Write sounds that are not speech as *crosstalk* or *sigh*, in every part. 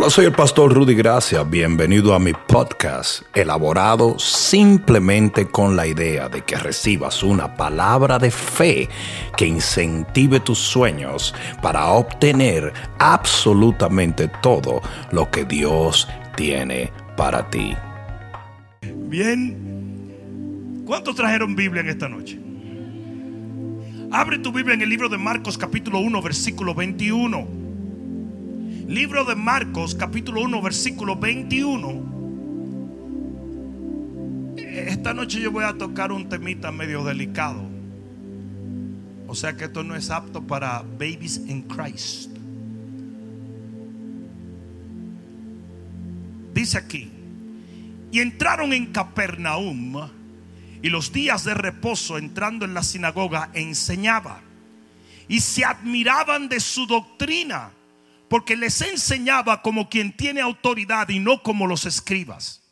Hola, soy el pastor Rudy Gracia. Bienvenido a mi podcast, elaborado simplemente con la idea de que recibas una palabra de fe que incentive tus sueños para obtener absolutamente todo lo que Dios tiene para ti. Bien, ¿cuántos trajeron Biblia en esta noche? Abre tu Biblia en el libro de Marcos capítulo 1 versículo 21. Libro de Marcos, capítulo 1, versículo 21. Esta noche yo voy a tocar un temita medio delicado. O sea que esto no es apto para babies in Christ. Dice aquí, y entraron en Capernaum y los días de reposo entrando en la sinagoga enseñaba y se admiraban de su doctrina porque les enseñaba como quien tiene autoridad y no como los escribas.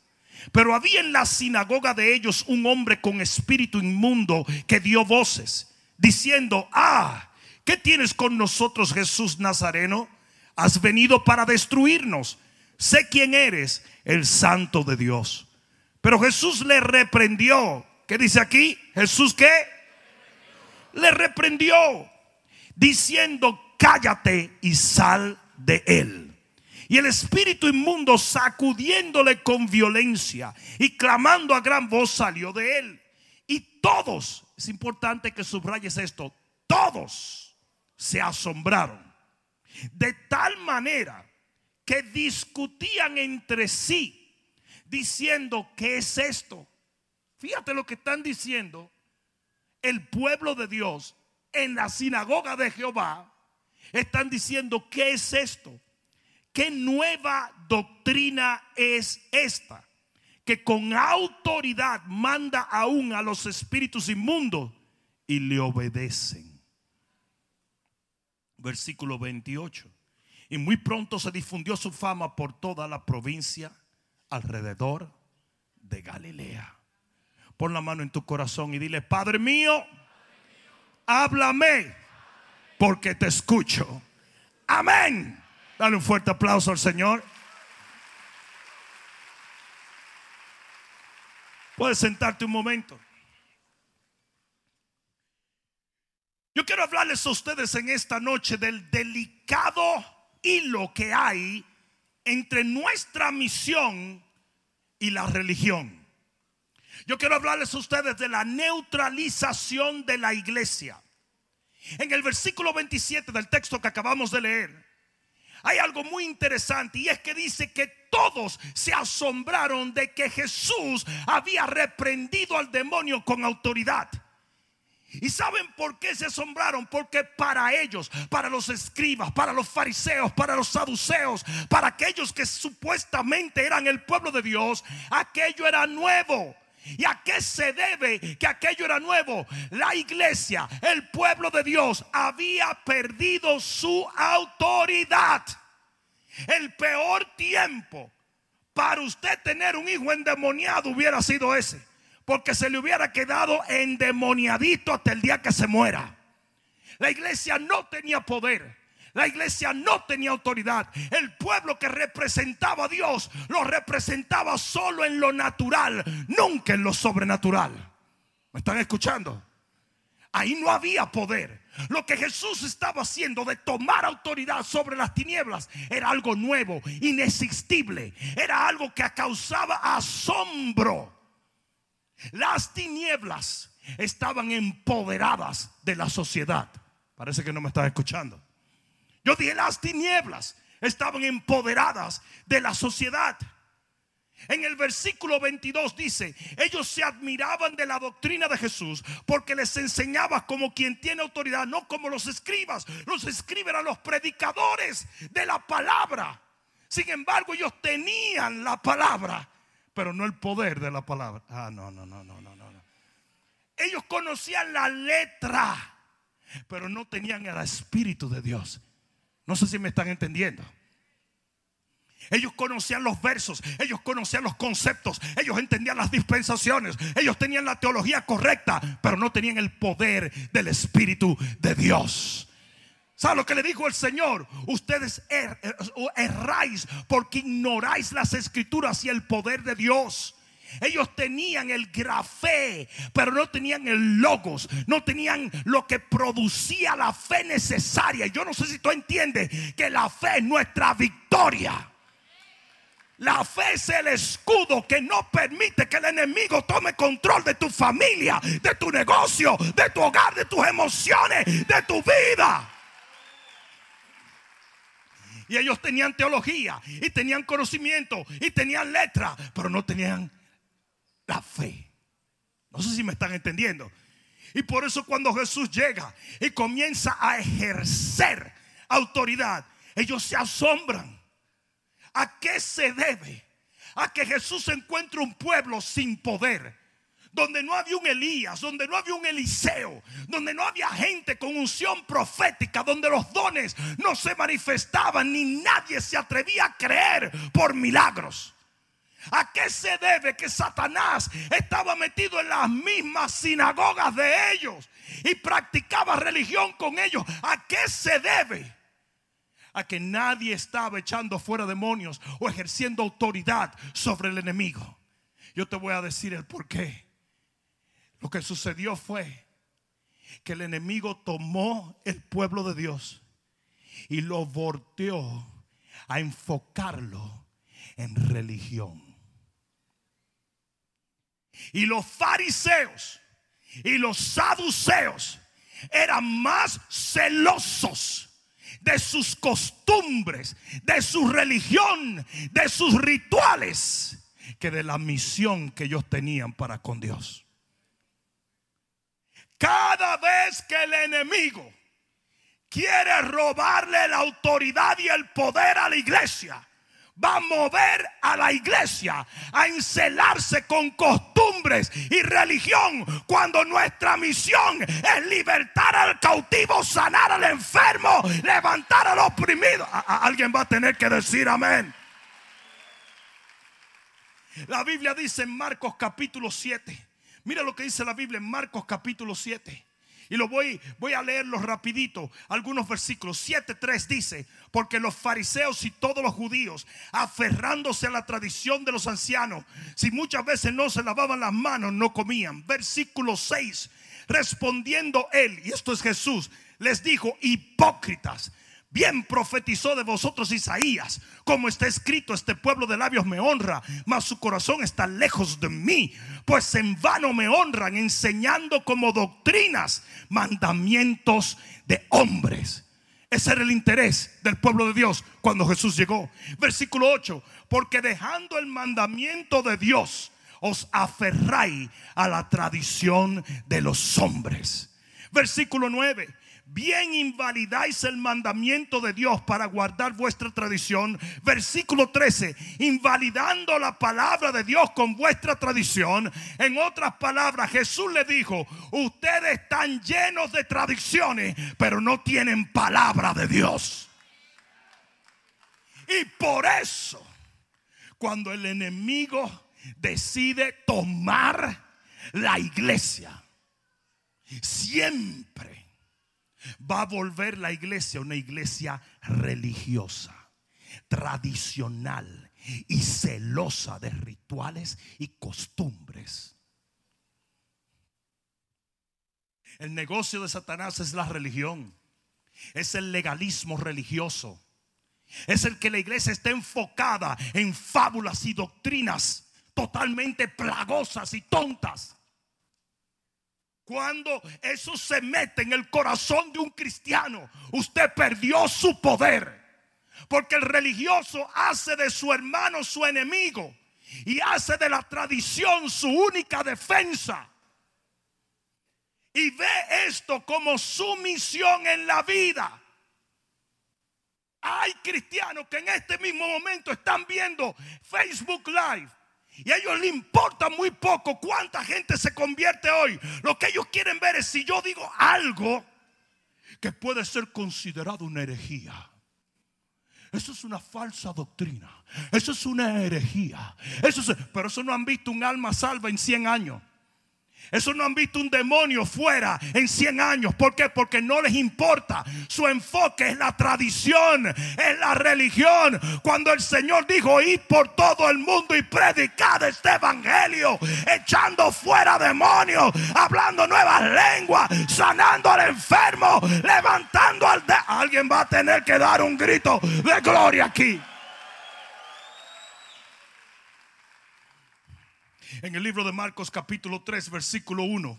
Pero había en la sinagoga de ellos un hombre con espíritu inmundo que dio voces, diciendo, ah, ¿qué tienes con nosotros Jesús Nazareno? Has venido para destruirnos. Sé quién eres, el santo de Dios. Pero Jesús le reprendió. ¿Qué dice aquí? Jesús qué? Le reprendió diciendo, cállate y sal de él. Y el espíritu inmundo sacudiéndole con violencia y clamando a gran voz salió de él. Y todos, es importante que subrayes esto, todos se asombraron. De tal manera que discutían entre sí diciendo, ¿qué es esto? Fíjate lo que están diciendo el pueblo de Dios en la sinagoga de Jehová están diciendo, ¿qué es esto? ¿Qué nueva doctrina es esta? Que con autoridad manda aún a los espíritus inmundos y le obedecen. Versículo 28. Y muy pronto se difundió su fama por toda la provincia alrededor de Galilea. Pon la mano en tu corazón y dile, Padre mío, háblame porque te escucho. Amén. Dale un fuerte aplauso al Señor. Puedes sentarte un momento. Yo quiero hablarles a ustedes en esta noche del delicado hilo que hay entre nuestra misión y la religión. Yo quiero hablarles a ustedes de la neutralización de la iglesia. En el versículo 27 del texto que acabamos de leer, hay algo muy interesante y es que dice que todos se asombraron de que Jesús había reprendido al demonio con autoridad. ¿Y saben por qué se asombraron? Porque para ellos, para los escribas, para los fariseos, para los saduceos, para aquellos que supuestamente eran el pueblo de Dios, aquello era nuevo. ¿Y a qué se debe que aquello era nuevo? La iglesia, el pueblo de Dios, había perdido su autoridad. El peor tiempo para usted tener un hijo endemoniado hubiera sido ese. Porque se le hubiera quedado endemoniadito hasta el día que se muera. La iglesia no tenía poder. La iglesia no tenía autoridad. El pueblo que representaba a Dios lo representaba solo en lo natural, nunca en lo sobrenatural. ¿Me están escuchando? Ahí no había poder. Lo que Jesús estaba haciendo de tomar autoridad sobre las tinieblas era algo nuevo, inexistible. Era algo que causaba asombro. Las tinieblas estaban empoderadas de la sociedad. Parece que no me estás escuchando. Yo dije, las tinieblas estaban empoderadas de la sociedad. En el versículo 22 dice, ellos se admiraban de la doctrina de Jesús porque les enseñaba como quien tiene autoridad, no como los escribas. Los escribas eran los predicadores de la palabra. Sin embargo, ellos tenían la palabra, pero no el poder de la palabra. Ah, no, no, no, no, no, no. Ellos conocían la letra, pero no tenían el espíritu de Dios. No sé si me están entendiendo. Ellos conocían los versos, ellos conocían los conceptos, ellos entendían las dispensaciones, ellos tenían la teología correcta, pero no tenían el poder del Espíritu de Dios. ¿Sabe lo que le dijo el Señor? Ustedes er, er, erráis porque ignoráis las escrituras y el poder de Dios. Ellos tenían el grafé, pero no tenían el logos, no tenían lo que producía la fe necesaria. Yo no sé si tú entiendes que la fe es nuestra victoria. La fe es el escudo que no permite que el enemigo tome control de tu familia, de tu negocio, de tu hogar, de tus emociones, de tu vida. Y ellos tenían teología y tenían conocimiento y tenían letra, pero no tenían la fe. No sé si me están entendiendo. Y por eso cuando Jesús llega y comienza a ejercer autoridad, ellos se asombran. ¿A qué se debe? A que Jesús encuentre un pueblo sin poder donde no había un Elías, donde no había un Eliseo, donde no había gente con unción profética, donde los dones no se manifestaban ni nadie se atrevía a creer por milagros. ¿A qué se debe que Satanás estaba metido en las mismas sinagogas de ellos y practicaba religión con ellos? ¿A qué se debe? A que nadie estaba echando fuera demonios o ejerciendo autoridad sobre el enemigo. Yo te voy a decir el por qué. Lo que sucedió fue que el enemigo tomó el pueblo de Dios y lo volteó a enfocarlo en religión. Y los fariseos y los saduceos eran más celosos de sus costumbres, de su religión, de sus rituales, que de la misión que ellos tenían para con Dios. Cada vez que el enemigo quiere robarle la autoridad y el poder a la iglesia, va a mover a la iglesia a encelarse con costumbres y religión cuando nuestra misión es libertar al cautivo, sanar al enfermo, levantar al oprimido. alguien va a tener que decir amén. La Biblia dice en Marcos capítulo 7 Mira lo que dice la Biblia en Marcos capítulo 7. Y lo voy, voy a leerlo rapidito. Algunos versículos. 7.3 dice, porque los fariseos y todos los judíos, aferrándose a la tradición de los ancianos, si muchas veces no se lavaban las manos, no comían. Versículo 6, respondiendo él, y esto es Jesús, les dijo, hipócritas. Bien profetizó de vosotros Isaías, como está escrito, este pueblo de labios me honra, mas su corazón está lejos de mí, pues en vano me honran, enseñando como doctrinas mandamientos de hombres. Ese era el interés del pueblo de Dios cuando Jesús llegó. Versículo 8, porque dejando el mandamiento de Dios, os aferráis a la tradición de los hombres. Versículo 9 bien invalidáis el mandamiento de Dios para guardar vuestra tradición. Versículo 13, invalidando la palabra de Dios con vuestra tradición. En otras palabras, Jesús le dijo, ustedes están llenos de tradiciones, pero no tienen palabra de Dios. Y por eso, cuando el enemigo decide tomar la iglesia, siempre va a volver la iglesia una iglesia religiosa, tradicional y celosa de rituales y costumbres. El negocio de Satanás es la religión, es el legalismo religioso, es el que la iglesia está enfocada en fábulas y doctrinas totalmente plagosas y tontas. Cuando eso se mete en el corazón de un cristiano, usted perdió su poder. Porque el religioso hace de su hermano su enemigo y hace de la tradición su única defensa. Y ve esto como su misión en la vida. Hay cristianos que en este mismo momento están viendo Facebook Live y a ellos les importa muy poco cuánta gente se convierte hoy. Lo que ellos quieren ver es si yo digo algo que puede ser considerado una herejía. Eso es una falsa doctrina. Eso es una herejía. Eso pero eso no han visto un alma salva en 100 años. Eso no han visto un demonio fuera en 100 años. ¿Por qué? Porque no les importa. Su enfoque es la tradición, es la religión. Cuando el Señor dijo, id por todo el mundo y predicad este evangelio, echando fuera demonios, hablando nuevas lenguas, sanando al enfermo, levantando al... De Alguien va a tener que dar un grito de gloria aquí. En el libro de Marcos capítulo 3 versículo 1.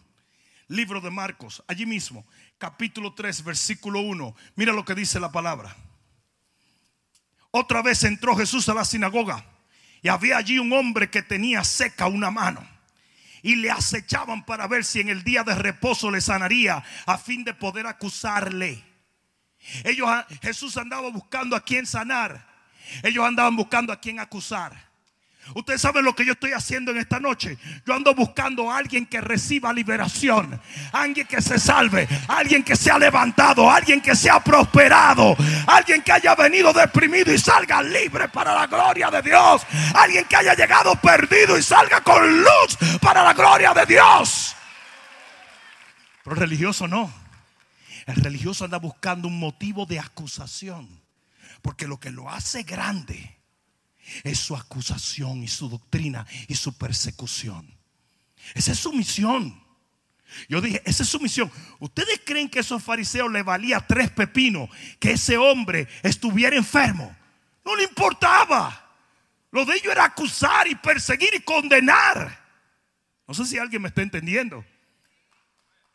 Libro de Marcos, allí mismo, capítulo 3 versículo 1. Mira lo que dice la palabra. Otra vez entró Jesús a la sinagoga y había allí un hombre que tenía seca una mano. Y le acechaban para ver si en el día de reposo le sanaría a fin de poder acusarle. Ellos, Jesús andaba buscando a quien sanar. Ellos andaban buscando a quien acusar. Ustedes saben lo que yo estoy haciendo en esta noche. Yo ando buscando a alguien que reciba liberación, alguien que se salve, alguien que se ha levantado, alguien que se ha prosperado, alguien que haya venido deprimido y salga libre para la gloria de Dios, alguien que haya llegado perdido y salga con luz para la gloria de Dios. Pero el religioso no. El religioso anda buscando un motivo de acusación, porque lo que lo hace grande es su acusación y su doctrina y su persecución. Esa es su misión. Yo dije, esa es su misión. ¿Ustedes creen que a esos fariseos le valía tres pepinos que ese hombre estuviera enfermo? No le importaba. Lo de ellos era acusar y perseguir y condenar. No sé si alguien me está entendiendo.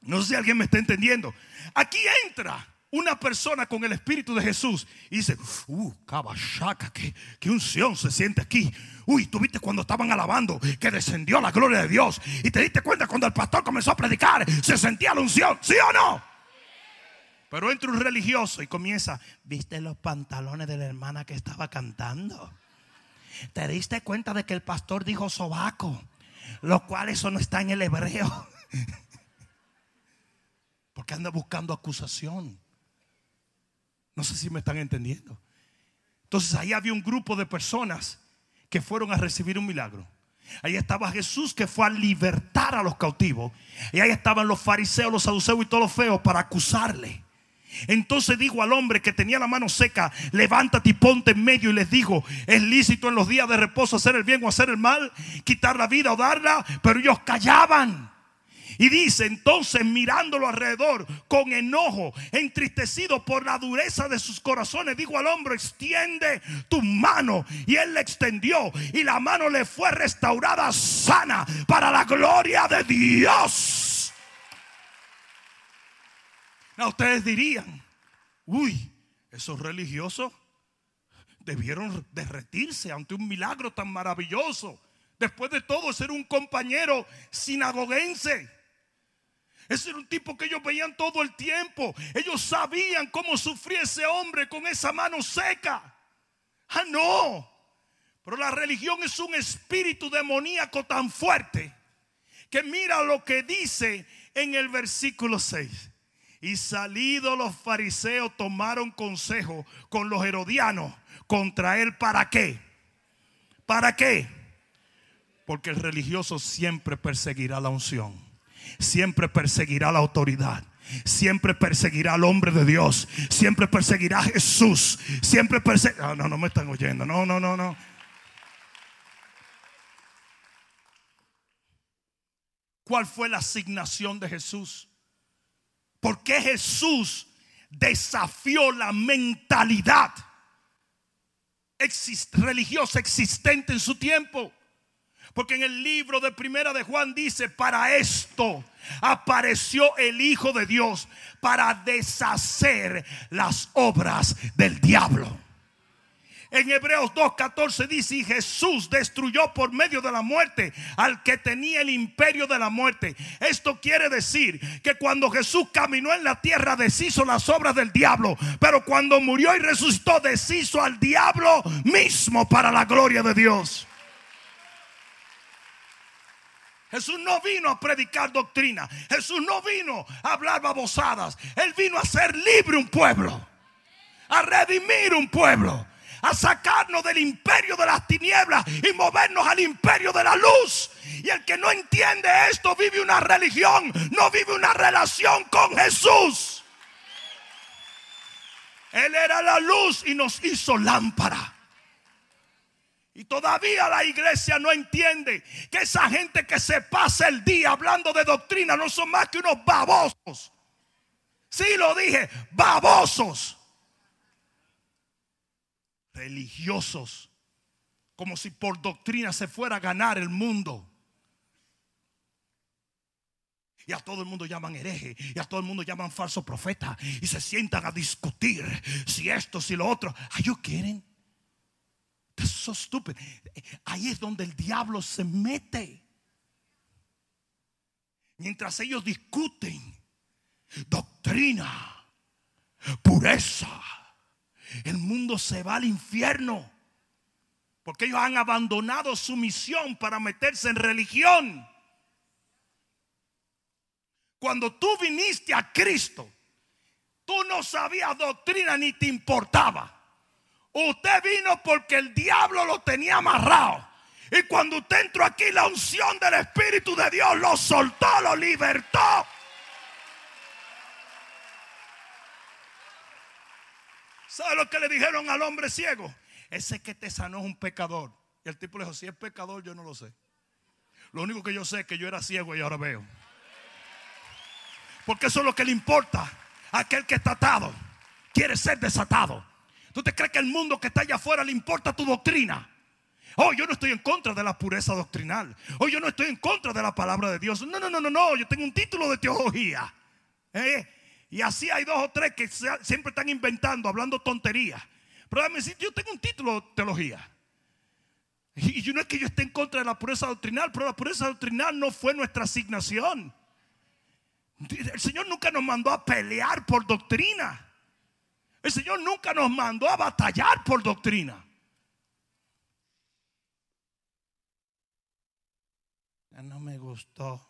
No sé si alguien me está entendiendo. Aquí entra una persona con el Espíritu de Jesús y dice, uh, cabachaca, qué unción se siente aquí. Uy, tú viste cuando estaban alabando que descendió la gloria de Dios. Y te diste cuenta cuando el pastor comenzó a predicar, se sentía la unción, ¿sí o no? Pero entra un religioso y comienza, ¿viste los pantalones de la hermana que estaba cantando? ¿Te diste cuenta de que el pastor dijo sobaco? Lo cual eso no está en el hebreo. *laughs* Porque anda buscando acusación. No sé si me están entendiendo. Entonces ahí había un grupo de personas que fueron a recibir un milagro. Ahí estaba Jesús que fue a libertar a los cautivos. Y ahí estaban los fariseos, los saduceos y todos los feos para acusarle. Entonces dijo al hombre que tenía la mano seca, levántate y ponte en medio. Y les dijo, es lícito en los días de reposo hacer el bien o hacer el mal, quitar la vida o darla. Pero ellos callaban. Y dice entonces mirándolo alrededor con enojo, entristecido por la dureza de sus corazones, dijo al hombre, extiende tu mano. Y él le extendió y la mano le fue restaurada sana para la gloria de Dios. Now, ustedes dirían, uy, esos religiosos debieron derretirse ante un milagro tan maravilloso. Después de todo, ser un compañero sinagoguense. Ese era un tipo que ellos veían todo el tiempo. Ellos sabían cómo sufría ese hombre con esa mano seca. Ah, no. Pero la religión es un espíritu demoníaco tan fuerte que mira lo que dice en el versículo 6. Y salidos los fariseos tomaron consejo con los herodianos contra él. ¿Para qué? ¿Para qué? Porque el religioso siempre perseguirá la unción siempre perseguirá la autoridad. Siempre perseguirá al hombre de Dios. Siempre perseguirá a Jesús. Siempre perseguirá. Ah, no, no me están oyendo. No, no, no, no. ¿Cuál fue la asignación de Jesús? ¿Por qué Jesús desafió la mentalidad religiosa existente en su tiempo? Porque en el libro de Primera de Juan dice, para esto apareció el Hijo de Dios, para deshacer las obras del diablo. En Hebreos 2.14 dice, y Jesús destruyó por medio de la muerte al que tenía el imperio de la muerte. Esto quiere decir que cuando Jesús caminó en la tierra deshizo las obras del diablo, pero cuando murió y resucitó deshizo al diablo mismo para la gloria de Dios. Jesús no vino a predicar doctrina. Jesús no vino a hablar babosadas. Él vino a hacer libre un pueblo. A redimir un pueblo. A sacar liberarnos del imperio de las tinieblas y movernos al imperio de la luz. Y el que no entiende esto vive una religión, no vive una relación con Jesús. Él era la luz y nos hizo lámpara. Y todavía la iglesia no entiende que esa gente que se pasa el día hablando de doctrina no son más que unos babosos. Sí lo dije, babosos. Religiosos. Como si por doctrina se fuera a ganar el mundo. Y a todo el mundo llaman hereje. Y a todo el mundo llaman falso profeta. Y se sientan a discutir si esto, si lo otro. Are you kidding? That's so stupid. Ahí es donde el diablo se mete. Mientras ellos discuten doctrina, pureza, el mundo se va al infierno. Porque ellos han abandonado su misión para meterse en religión. Cuando tú viniste a Cristo, tú no sabías doctrina ni te importaba. Usted vino porque el diablo lo tenía amarrado. Y cuando usted entró aquí, la unción del Espíritu de Dios lo soltó, lo libertó. ¿Sabe lo que le dijeron al hombre ciego? Ese que te sanó es un pecador. Y el tipo le dijo, si es pecador, yo no lo sé. Lo único que yo sé es que yo era ciego y ahora veo. Porque eso es lo que le importa. Aquel que está atado quiere ser desatado. ¿Tú te crees que el mundo que está allá afuera le importa tu doctrina? Oh, yo no estoy en contra de la pureza doctrinal. Oh, yo no estoy en contra de la palabra de Dios. No, no, no, no, no. Yo tengo un título de teología. ¿Eh? Y así hay dos o tres que siempre están inventando, hablando tonterías. Pero déjame decir, yo tengo un título de teología. Y yo no es que yo esté en contra de la pureza doctrinal, pero la pureza doctrinal no fue nuestra asignación. El Señor nunca nos mandó a pelear por doctrina. El Señor nunca nos mandó a batallar por doctrina. Ya no me gustó.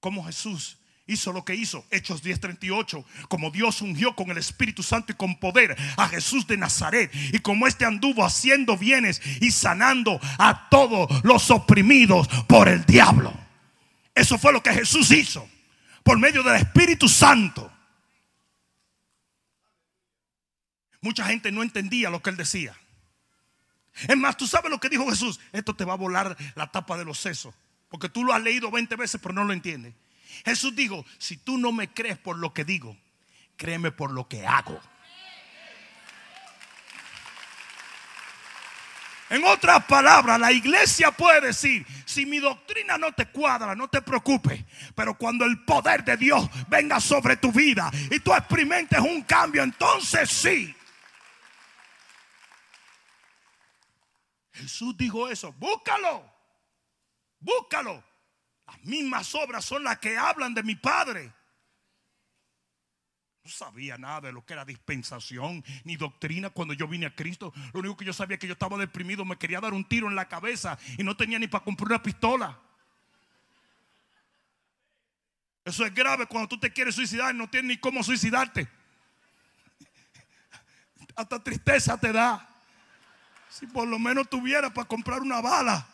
Como Jesús hizo lo que hizo, Hechos 10:38, como Dios ungió con el Espíritu Santo y con poder a Jesús de Nazaret, y como éste anduvo haciendo bienes y sanando a todos los oprimidos por el diablo. Eso fue lo que Jesús hizo por medio del Espíritu Santo. Mucha gente no entendía lo que él decía. Es más, tú sabes lo que dijo Jesús. Esto te va a volar la tapa de los sesos. Porque tú lo has leído 20 veces, pero no lo entiendes. Jesús dijo, si tú no me crees por lo que digo, créeme por lo que hago. En otras palabras, la iglesia puede decir, si mi doctrina no te cuadra, no te preocupes, pero cuando el poder de Dios venga sobre tu vida y tú experimentes un cambio, entonces sí. Jesús dijo eso, búscalo, búscalo. Las mismas obras son las que hablan de mi Padre. No sabía nada de lo que era dispensación ni doctrina cuando yo vine a Cristo. Lo único que yo sabía es que yo estaba deprimido, me quería dar un tiro en la cabeza y no tenía ni para comprar una pistola. Eso es grave cuando tú te quieres suicidar y no tienes ni cómo suicidarte. Hasta tristeza te da. Si por lo menos tuviera para comprar una bala.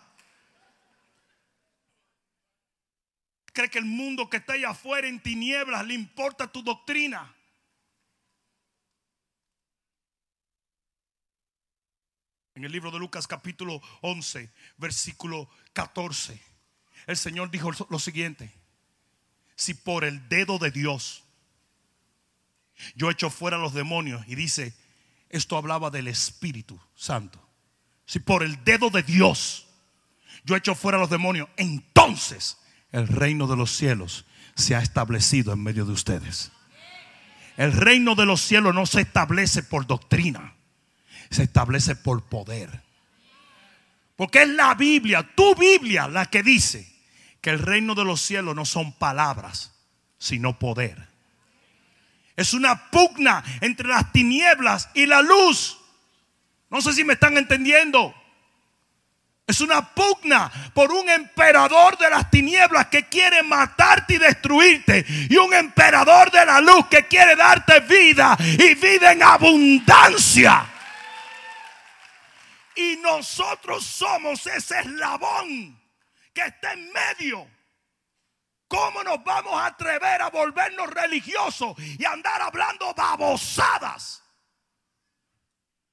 Cree que el mundo que está allá afuera en tinieblas le importa tu doctrina. En el libro de Lucas capítulo 11, versículo 14, el Señor dijo lo siguiente, si por el dedo de Dios yo echo fuera los demonios, y dice, esto hablaba del Espíritu Santo, si por el dedo de Dios yo echo fuera los demonios, entonces el reino de los cielos se ha establecido en medio de ustedes. El reino de los cielos no se establece por doctrina se establece por poder. Porque es la Biblia, tu Biblia, la que dice que el reino de los cielos no son palabras, sino poder. Es una pugna entre las tinieblas y la luz. No sé si me están entendiendo. Es una pugna por un emperador de las tinieblas que quiere matarte y destruirte. Y un emperador de la luz que quiere darte vida y vida en abundancia. Y nosotros somos ese eslabón que está en medio. ¿Cómo nos vamos a atrever a volvernos religiosos y andar hablando babosadas?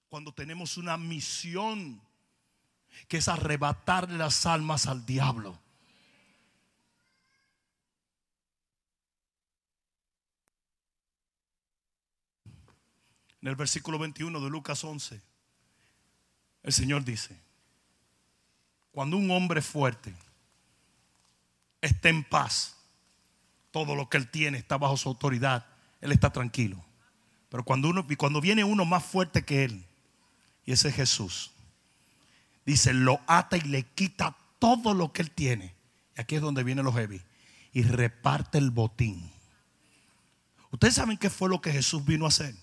Cuando tenemos una misión que es arrebatarle las almas al diablo. En el versículo 21 de Lucas 11, el Señor dice, cuando un hombre fuerte está en paz, todo lo que él tiene está bajo su autoridad, él está tranquilo. Pero cuando, uno, cuando viene uno más fuerte que él, y ese es Jesús, dice, lo ata y le quita todo lo que él tiene. Y aquí es donde viene los heavy. Y reparte el botín. Ustedes saben qué fue lo que Jesús vino a hacer.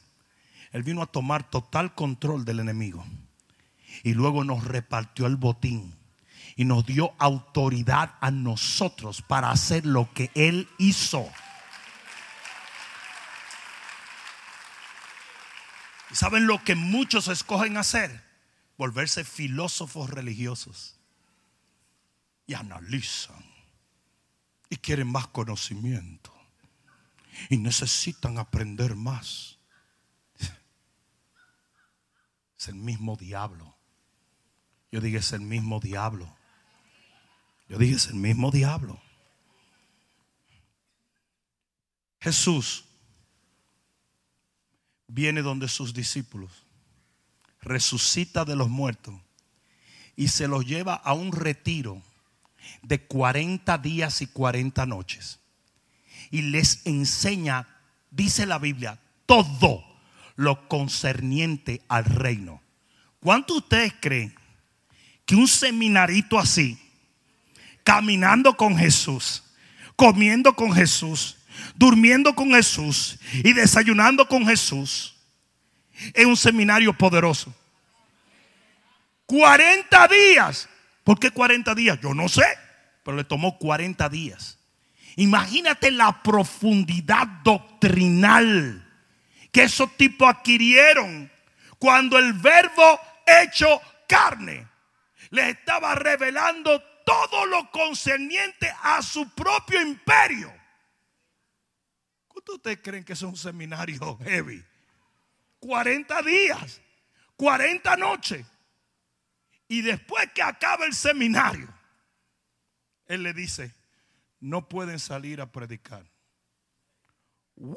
Él vino a tomar total control del enemigo. Y luego nos repartió el botín. Y nos dio autoridad a nosotros para hacer lo que Él hizo. ¿Y saben lo que muchos escogen hacer? volverse filósofos religiosos y analizan y quieren más conocimiento y necesitan aprender más. *laughs* Es el mismo diablo. Yo dije es el mismo diablo. Yo dije es el mismo diablo. Jesús viene donde sus discípulos resucita de los muertos y se los lleva a un retiro de 40 días y 40 noches. Y les enseña, dice la Biblia, todo lo concerniente al reino. ¿Cuántos ustedes creen que un seminarito así, caminando con Jesús, comiendo con Jesús, durmiendo con Jesús y desayunando con Jesús, es un seminario poderoso. 40 días. ¿Por qué 40 días? Yo no sé, pero le tomó 40 días. Imagínate la profundidad doctrinal que esos tipos adquirieron cuando el verbo hecho carne les estaba revelando todo lo concerniente a su propio imperio. ¿Cuántos de ustedes creen que es un seminario heavy? 40 días, 40 noches. Y después que acaba el seminario, él le dice, no pueden salir a predicar. What?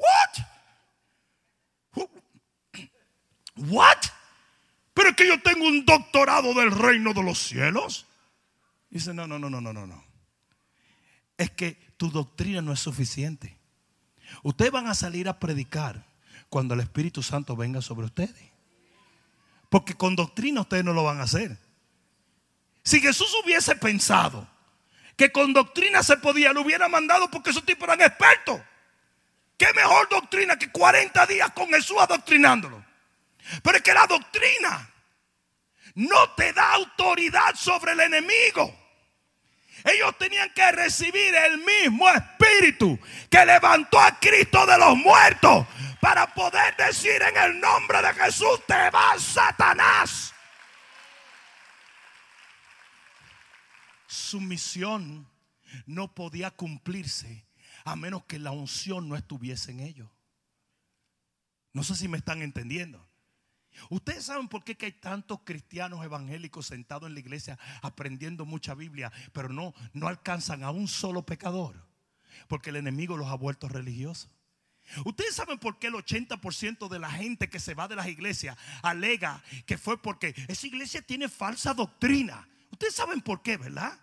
*clears throat* What? Pero es que yo tengo un doctorado del reino de los cielos. Dice, no, no, no, no, no, no. Es que tu doctrina no es suficiente. Ustedes van a salir a predicar cuando el Espíritu Santo venga sobre ustedes. Porque con doctrina ustedes no lo van a hacer. Si Jesús hubiese pensado que con doctrina se podía, lo hubiera mandado porque esos tipos eran expertos. ¿Qué mejor doctrina que 40 días con Jesús adoctrinándolo? Pero es que la doctrina no te da autoridad sobre el enemigo. Ellos tenían que recibir el mismo espíritu que levantó a Cristo de los muertos para poder decir en el nombre de Jesús, te vas Satanás. Su misión no podía cumplirse a menos que la unción no estuviese en ellos. No sé si me están entendiendo. Ustedes saben por qué hay tantos cristianos evangélicos sentados en la iglesia aprendiendo mucha Biblia, pero no, no alcanzan a un solo pecador. Porque el enemigo los ha vuelto religiosos. Ustedes saben por qué el 80% de la gente que se va de las iglesias alega que fue porque esa iglesia tiene falsa doctrina. Ustedes saben por qué, ¿verdad?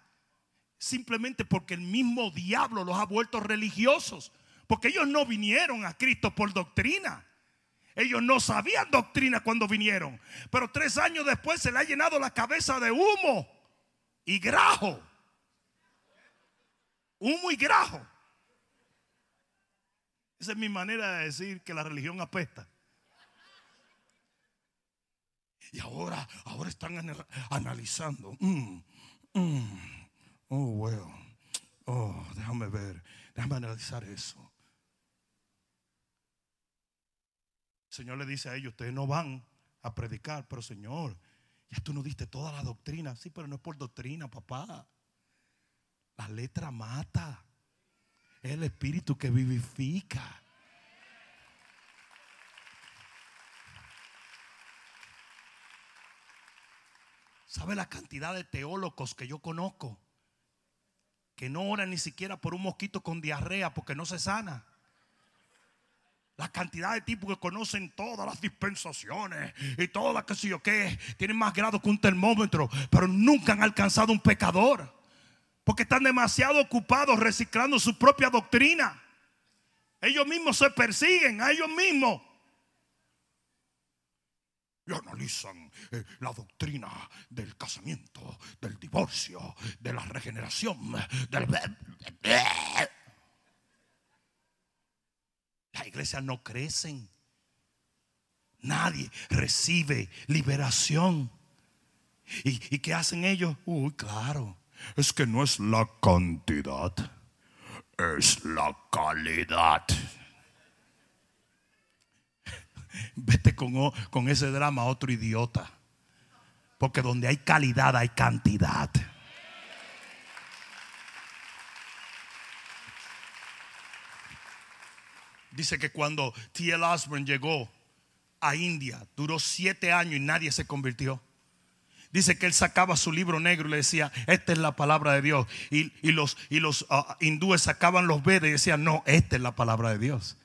Simplemente porque el mismo diablo los ha vuelto religiosos. Porque ellos no vinieron a Cristo por doctrina. Ellos no sabían doctrina cuando vinieron. Pero tres años después se le ha llenado la cabeza de humo y grajo. Humo y grajo. Esa es mi manera de decir que la religión apesta. Y ahora, ahora están analizando. Mm, mm. oh, well. Oh, déjame ver. Déjame analizar eso. El Señor le dice a ellos, ustedes no van a predicar, pero Señor, ya tú nos diste toda la doctrina. Sí, pero no es por doctrina, papá. La letra mata. Es el espíritu que vivifica. ¿Sabe la cantidad de teólogos que yo conozco? Que no oran ni siquiera por un mosquito con diarrea porque no se sana. La cantidad de tipos que conocen todas las dispensaciones y todas las que sé yo qué, tienen más grado que un termómetro, pero nunca han alcanzado un pecador. Porque están demasiado ocupados reciclando su propia doctrina. Ellos mismos se persiguen a ellos mismos y analizan eh, la doctrina del casamiento, del divorcio, de la regeneración, del... Las iglesias no crecen. Nadie recibe liberación. ¿Y, ¿Y qué hacen ellos? Uy, claro. Es que no es la cantidad, es la calidad. *laughs* vete con, con ese drama otro idiota. Porque donde hay calidad hay cantidad. Dice que cuando T.L. Osborne llegó a India, duró siete años y nadie se convirtió. Dice que él sacaba su libro negro y le decía, esta es la palabra de Dios. Y, los, y los ah, hindúes sacaban los Vedas y decían, no, esta es la palabra de Dios.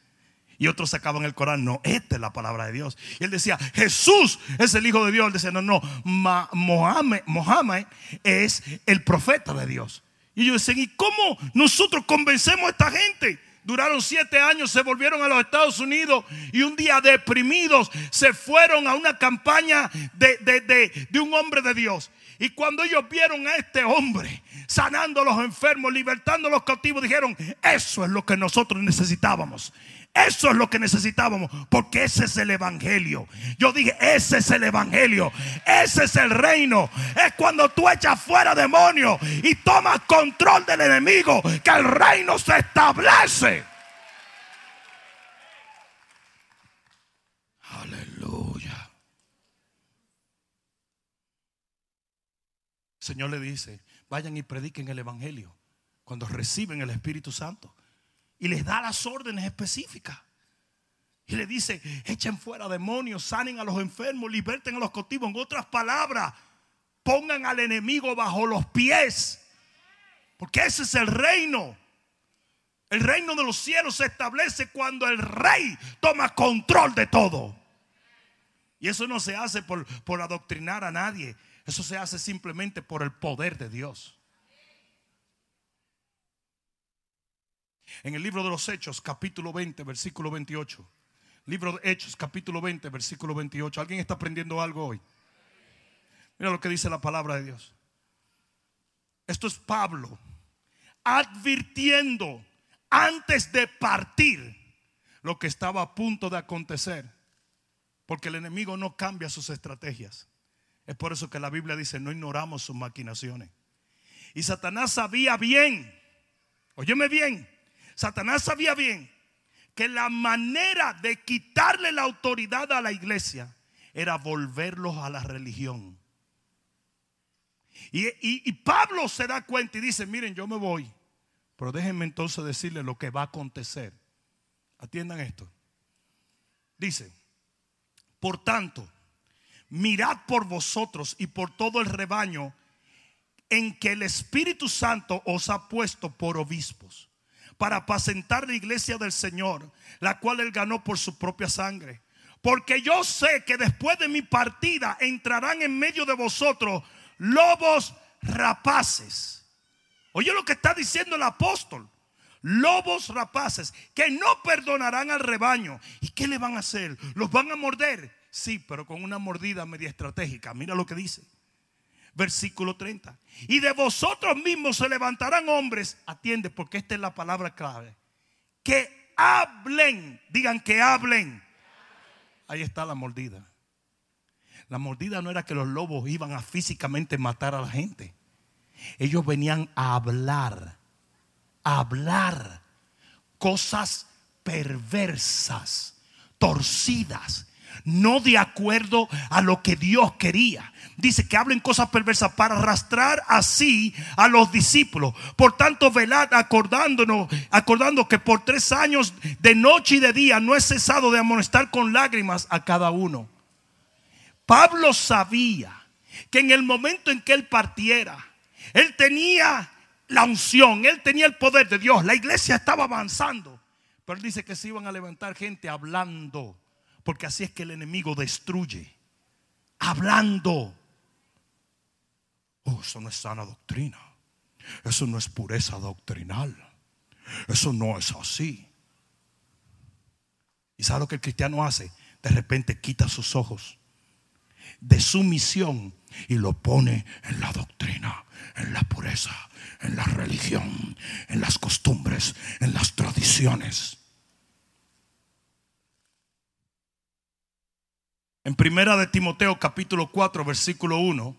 Y otros sacaban el Corán, no, esta es la palabra de Dios. Y él decía, Jesús es el Hijo de Dios. Él decía, no, no, Mohammed, es el profeta de Dios. Y ellos decían, ¿y cómo nosotros convencemos a esta gente? Duraron siete años, se volvieron a los Estados Unidos y un día deprimidos se fueron a una campaña de, de, un hombre de Dios. Y cuando ellos vieron a este hombre sanando a los enfermos, libertando a los cautivos, dijeron, eso es lo que nosotros necesitábamos. Eso es lo que necesitábamos, porque ese es el Evangelio. Yo dije, ese es el Evangelio, ese es el reino. Es cuando tú echas fuera demonios y tomas control del enemigo, que el reino se establece. Aleluya. El Señor le dice, vayan y prediquen el Evangelio cuando reciben el Espíritu Santo y les da las órdenes específicas. Y le dice, echen fuera demonios, sanen a los enfermos, liberten a los cautivos. En otras palabras, pongan al enemigo bajo los pies. Porque ese es el reino. El reino de los cielos se establece cuando el rey toma control de todo. Y eso no se hace por, por adoctrinar a nadie. Eso se hace simplemente por el poder de Dios. En el libro de los Hechos, capítulo 20, versículo 28. Libro de Hechos, capítulo 20, versículo 28. ¿Alguien está aprendiendo algo hoy? Mira lo que dice la palabra de Dios. Esto es Pablo advirtiendo antes de partir lo que estaba a punto de acontecer. Porque el enemigo no cambia sus estrategias. Es por eso que la Biblia dice, no ignoramos sus maquinaciones. Y Satanás sabía bien, óyeme bien, Satanás sabía bien que la manera de quitarle la autoridad a la iglesia era volverlos a la religión. Y, Pablo se da cuenta y dice, miren, yo me voy, pero déjenme entonces decirle lo que va a acontecer. Atiendan esto. Dice, por tanto, mirad por vosotros y por todo el rebaño en que el Espíritu Santo os ha puesto por obispos para apacentar la iglesia del Señor, la cual él ganó por su propia sangre. Porque yo sé que después de mi partida entrarán en medio de vosotros lobos rapaces. Oye lo que está diciendo el apóstol. Lobos rapaces que no perdonarán al rebaño. ¿Y qué le van a hacer? ¿Los van a morder? Sí, pero con una mordida media estratégica. Mira lo que dice versículo 30. Y de vosotros mismos se levantarán hombres, atiende porque esta es la palabra clave, que hablen, digan que hablen. Ahí está la mordida. La mordida no era que los lobos iban a físicamente matar a la gente. Ellos venían a hablar, a hablar cosas perversas, torcidas, no de acuerdo a lo que Dios quería. Dice que hablen cosas perversas para arrastrar así a los discípulos. Por tanto, velad acordándonos, acordando que por tres años de noche y de día no he cesado de amonestar con lágrimas a cada uno. Pablo sabía que en el momento en que él partiera, él tenía la unción, él tenía el poder de Dios, la iglesia estaba avanzando. Pero él dice que se iban a levantar gente hablando, porque así es que el enemigo destruye. Hablando. Oh, eso no es sana doctrina. Eso no es pureza doctrinal. Eso no es así. ¿Y sabe lo que el cristiano hace? De repente quita sus ojos de su misión y lo pone en la doctrina, en la pureza, en la religión, en las costumbres, en las tradiciones. En primera de Timoteo capítulo 4 versículo 1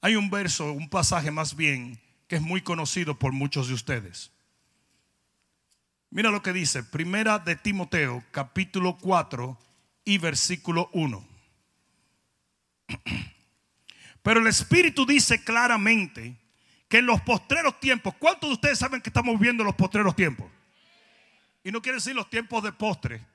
hay un verso, un pasaje más bien que es muy conocido por muchos de ustedes. Mira lo que dice, primera de Timoteo capítulo 4 y versículo 1. *clears throat* Pero el Espíritu dice claramente que en los postreros tiempos, ¿cuántos de ustedes saben que estamos viviendo los postreros tiempos? Y no quiere decir los tiempos de postre.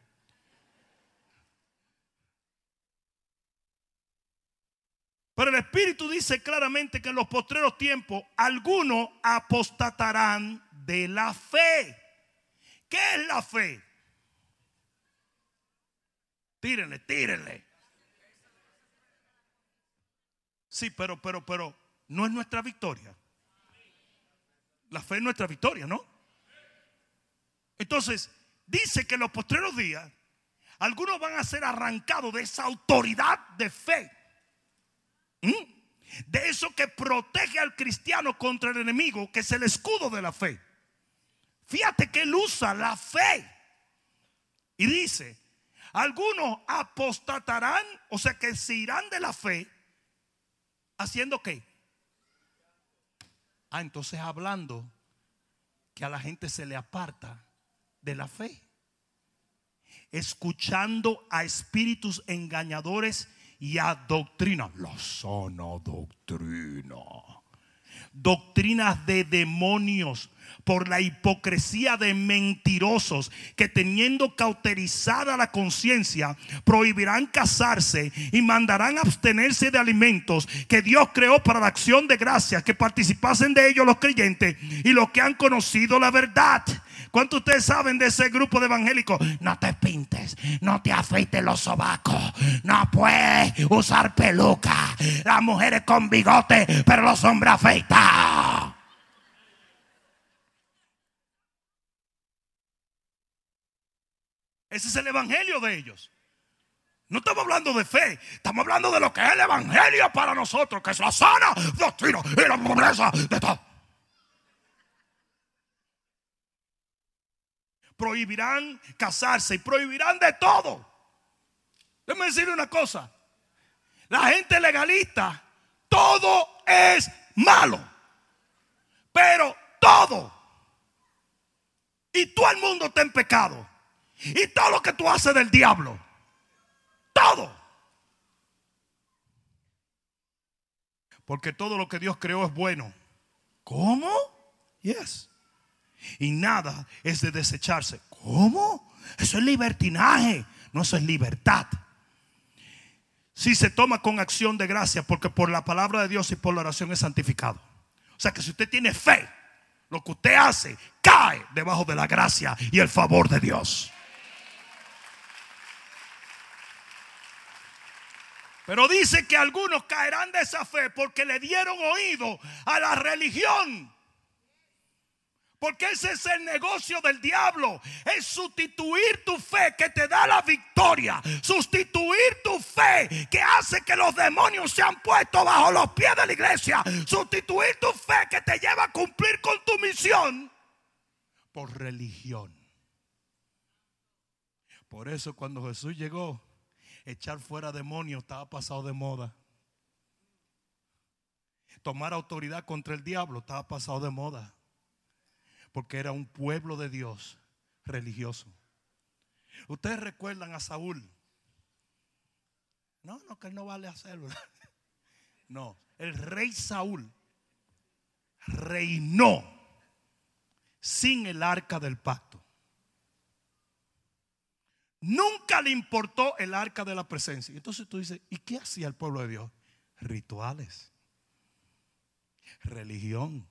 Pero el Espíritu dice claramente que en los postreros tiempos algunos apostatarán de la fe. ¿Qué es la fe? Tírenle, tírenle. Sí, pero, pero, pero, no es nuestra victoria. La fe es nuestra victoria, ¿no? Entonces, dice que en los postreros días, algunos van a ser arrancados de esa autoridad de fe. ¿Mm? De eso que protege al cristiano contra el enemigo, que es el escudo de la fe. Fíjate que él usa la fe. Y dice, algunos apostatarán, o sea que se irán de la fe ¿Haciendo qué? Ah, entonces hablando que a la gente se le aparta de la fe. Escuchando a espíritus engañadores y a doctrina. La sana doctrina. Doctrinas de demonios por la hipocresía de mentirosos que teniendo cauterizada la conciencia prohibirán casarse y mandarán abstenerse de alimentos que Dios creó para la acción de gracias, que participasen de ellos los creyentes y los que han conocido la verdad. ¿Cuántos ustedes saben de ese grupo de evangélicos? No te pintes, no te afeites los sobacos, no puedes usar peluca. Las mujeres con bigote, pero los hombres afeitados. Ese es el evangelio de ellos. No estamos hablando de fe, estamos hablando de lo que es el evangelio para nosotros, que es la sana doctrina y la pobreza de todo. Prohibirán casarse y prohibirán de todo. Déjame decirle una cosa. La gente legalista, todo es malo. Pero todo. Y todo el mundo está en pecado. Y todo lo que tú haces del diablo. Todo. Porque todo lo que Dios creó es bueno. ¿Cómo? Yes. Y nada es de desecharse. ¿Cómo? Eso es libertinaje. No, eso es libertad. Si se toma con acción de gracia, porque por la palabra de Dios y por la oración es santificado. O sea que si usted tiene fe, lo que usted hace cae debajo de la gracia y el favor de Dios. Pero dice que algunos caerán de esa fe porque le dieron oído a la religión. Porque ese es el negocio del diablo. Es sustituir tu fe que te da la victoria. Sustituir tu fe que hace que los demonios se han puesto bajo los pies de la iglesia. Sustituir tu fe que te lleva a cumplir con tu misión por religión. Por eso cuando Jesús llegó echar fuera demonios estaba pasado de moda. Tomar autoridad contra el diablo estaba pasado de moda. Porque era un pueblo de Dios religioso. Ustedes recuerdan a Saúl. No, no, que él no vale hacerlo. *laughs* No, el rey Saúl reinó sin el arca del pacto. Nunca le importó el arca de la presencia. Entonces tú dices, ¿y qué hacía el pueblo de Dios? Rituales, religión.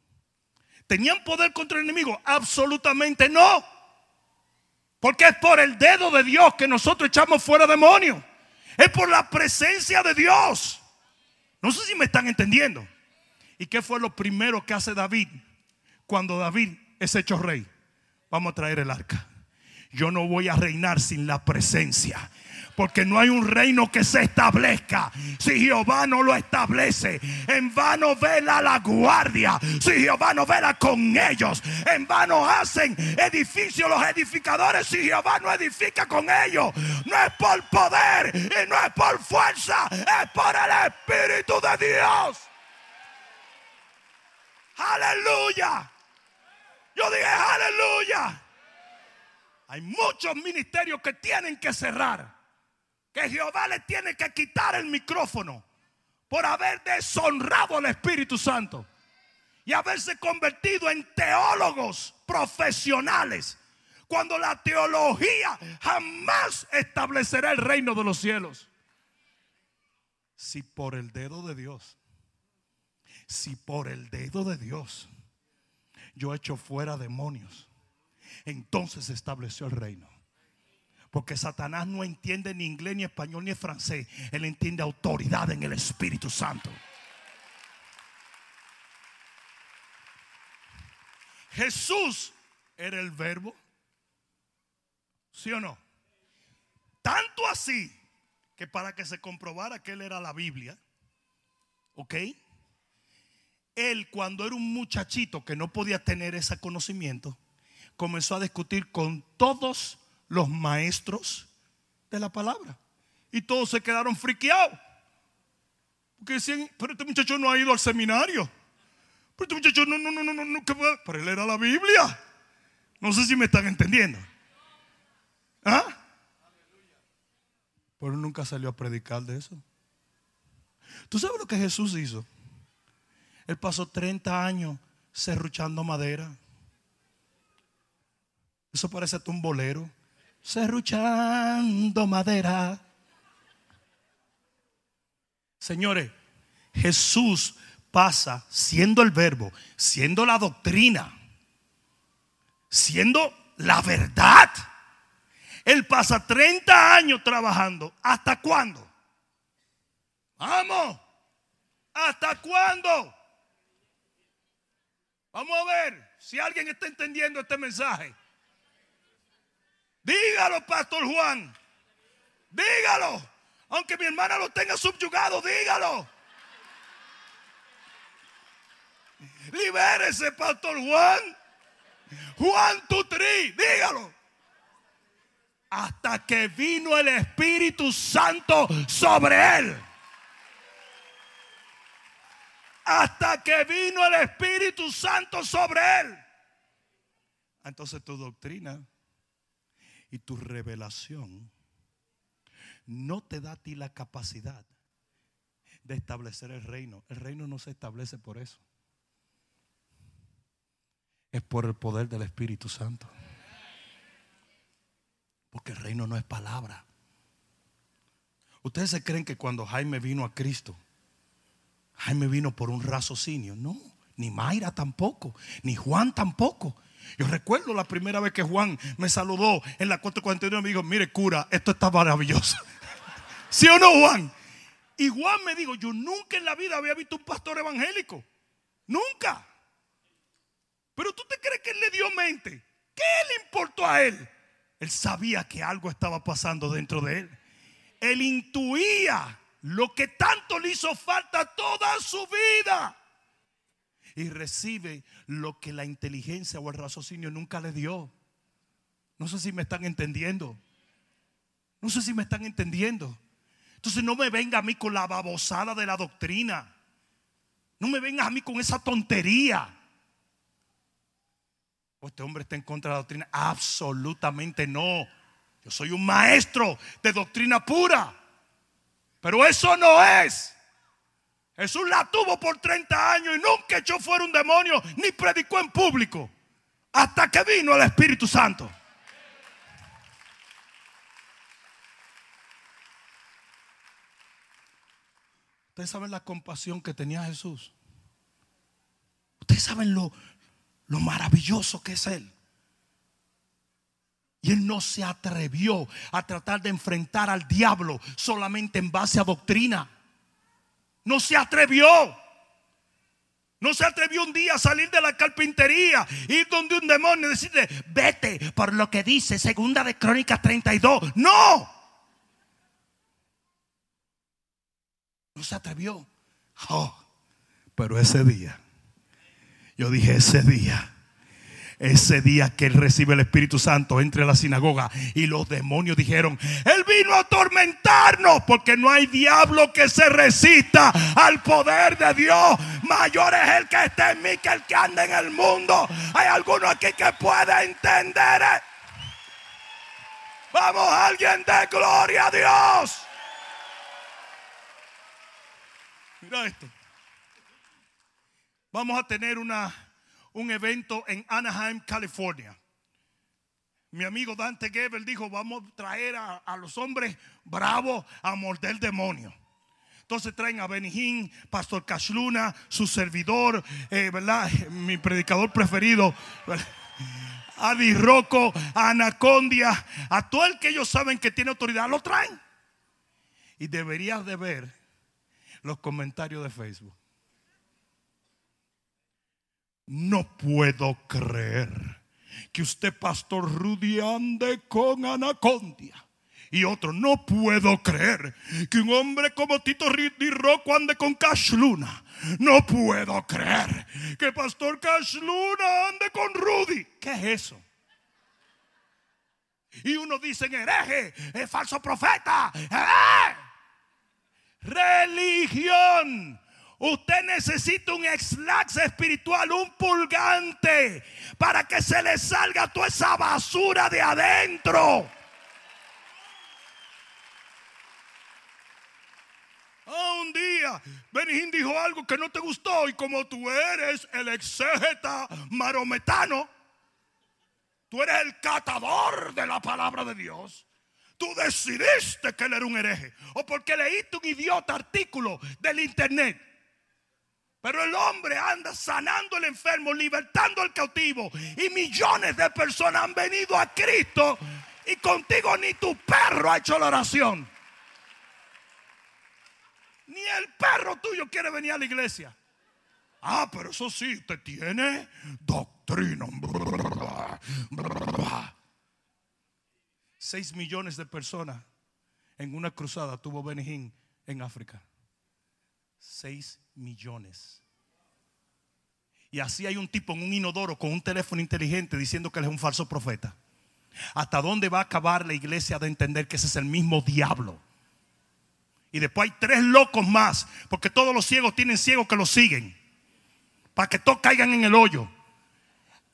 ¿Tenían poder contra el enemigo? Absolutamente no. Porque es por el dedo de Dios que nosotros echamos fuera demonios. Es por la presencia de Dios. No sé si me están entendiendo. ¿Y qué fue lo primero que hace David cuando David es hecho rey? Vamos a traer el arca. Yo no voy a reinar sin la presencia. Porque no hay un reino que se establezca si Jehová no lo establece. En vano vela la guardia si Jehová no vela con ellos. En vano hacen edificios los edificadores si Jehová no edifica con ellos. No es por poder y no es por fuerza, es por el Espíritu de Dios. Aleluya. Yo dije aleluya. Hay muchos ministerios que tienen que cerrar. Que Jehová le tiene que quitar el micrófono por haber deshonrado al Espíritu Santo y haberse convertido en teólogos profesionales. Cuando la teología jamás establecerá el reino de los cielos. Si por el dedo de Dios, si por el dedo de Dios yo echo fuera demonios entonces se estableció el reino. Porque Satanás no entiende ni inglés, ni español, ni francés. Él entiende autoridad en el Espíritu Santo. Jesús era el verbo. ¿Sí o no? Tanto así que para que se comprobara que él era la Biblia, ¿ok? Él cuando era un muchachito que no podía tener ese conocimiento, comenzó a discutir con todos los maestros de la palabra. Y todos se quedaron friqueados. Porque decían, pero este muchacho no ha ido al seminario. Pero este muchacho no, no, no, no, no, no pero él era la Biblia. No sé si me están entendiendo. ¿Ah? Pero nunca salió a predicar de eso. ¿Tú sabes lo que Jesús hizo? Él pasó 30 años serruchando madera. Eso parece un bolero. Serruchando madera. Señores, Jesús pasa siendo el verbo, siendo la doctrina, siendo la verdad. Él pasa 30 años trabajando. ¿Hasta cuándo? Vamos. ¿Hasta cuándo? Vamos a ver si alguien está entendiendo este mensaje. Dígalo, Pastor Juan. Dígalo. Aunque mi hermana lo tenga subyugado, dígalo. Libérese, Pastor Juan. Juan Tutri, dígalo. Hasta que vino el Espíritu Santo sobre él. Hasta que vino el Espíritu Santo sobre él. Entonces tu doctrina y tu revelación no te da a ti la capacidad de establecer el reino. El reino no se establece por eso. Es por el poder del Espíritu Santo. Porque el reino no es palabra. Ustedes se creen que cuando Jaime vino a Cristo, Jaime vino por un raciocinio. No, ni Mayra tampoco, ni Juan tampoco. Yo recuerdo la primera vez que Juan me saludó en la 441 y me dijo, mire cura, esto está maravilloso. *laughs* ¿Sí o no, Juan? Y Juan me dijo, yo nunca en la vida había visto un pastor evangélico. Nunca. Pero tú te crees que él le dio mente. ¿Qué le importó a él? Él sabía que algo estaba pasando dentro de él. Él intuía lo que tanto le hizo falta toda su vida y recibe lo que la inteligencia o el raciocinio nunca le dio. No sé si me están entendiendo. No sé si me están entendiendo. Entonces no me venga a mí con la babosada de la doctrina. No me vengas a mí con esa tontería. Este hombre está en contra de la doctrina. Absolutamente no. Yo soy un maestro de doctrina pura. Pero eso no es. Jesús la tuvo por 30 años y nunca echó fuera un demonio ni predicó en público. Hasta que vino el Espíritu Santo. Ustedes saben la compasión que tenía Jesús. Ustedes saben lo, lo maravilloso que es Él. Y Él no se atrevió a tratar de enfrentar al diablo solamente en base a doctrina. No se atrevió. No se atrevió un día a salir de la carpintería, ir donde un demonio y decirle, vete por lo que dice Segunda de Crónicas 32. No. No se atrevió. Oh, pero ese día, yo dije ese día, ese día que él recibe el Espíritu Santo entre la sinagoga y los demonios dijeron, él vino a atormentarnos porque no hay diablo que se resista al poder de Dios. Mayor es el que está en mí que el que anda en el mundo. Hay alguno aquí que puede entender. Vamos, alguien de gloria a Dios. Mira esto. Vamos a tener una, un evento en Anaheim, California. Mi amigo Dante Gebel dijo, vamos a traer a, los hombres bravos a morder demonio. Entonces traen a Benijín, Pastor Cashluna, su servidor, eh, ¿verdad? *laughs* Mi predicador preferido, a Di Rocco, a Anacondia, a todo el que ellos saben que tiene autoridad, lo traen. Y deberías de ver los comentarios de Facebook. No puedo creer que usted, pastor Rudy, ande con anacondia. Y otro, no puedo creer que un hombre como Tito Ridley Rocco ande con Cashluna. No puedo creer que Pastor Cashluna ande con Rudy. ¿Qué es eso? Y uno dice hereje, es falso profeta. ¡Eh! Religión. Usted necesita un exlax espiritual, un pulgante, para que se le salga toda esa basura de adentro. Ah, un día Benijín dijo algo que no te gustó y como tú eres el exégeta marometano, tú eres el catador de la palabra de Dios. Tú decidiste que él era un hereje o porque leíste un idiota artículo del internet. Pero el hombre anda sanando al enfermo, libertando al cautivo. Y millones de personas han venido a Cristo. Y contigo ni tu perro ha hecho la oración. Ni el perro tuyo quiere venir a la iglesia. Ah, pero eso sí, te tiene doctrina. Seis millones de personas en una cruzada tuvo Benihín en África. Seis millones. Y así hay un tipo en un inodoro con un teléfono inteligente diciendo que él es un falso profeta. ¿Hasta dónde va a acabar la iglesia de entender que ese es el mismo diablo? Y después hay tres locos más, porque todos los ciegos tienen ciegos que los siguen, para que todos caigan en el hoyo.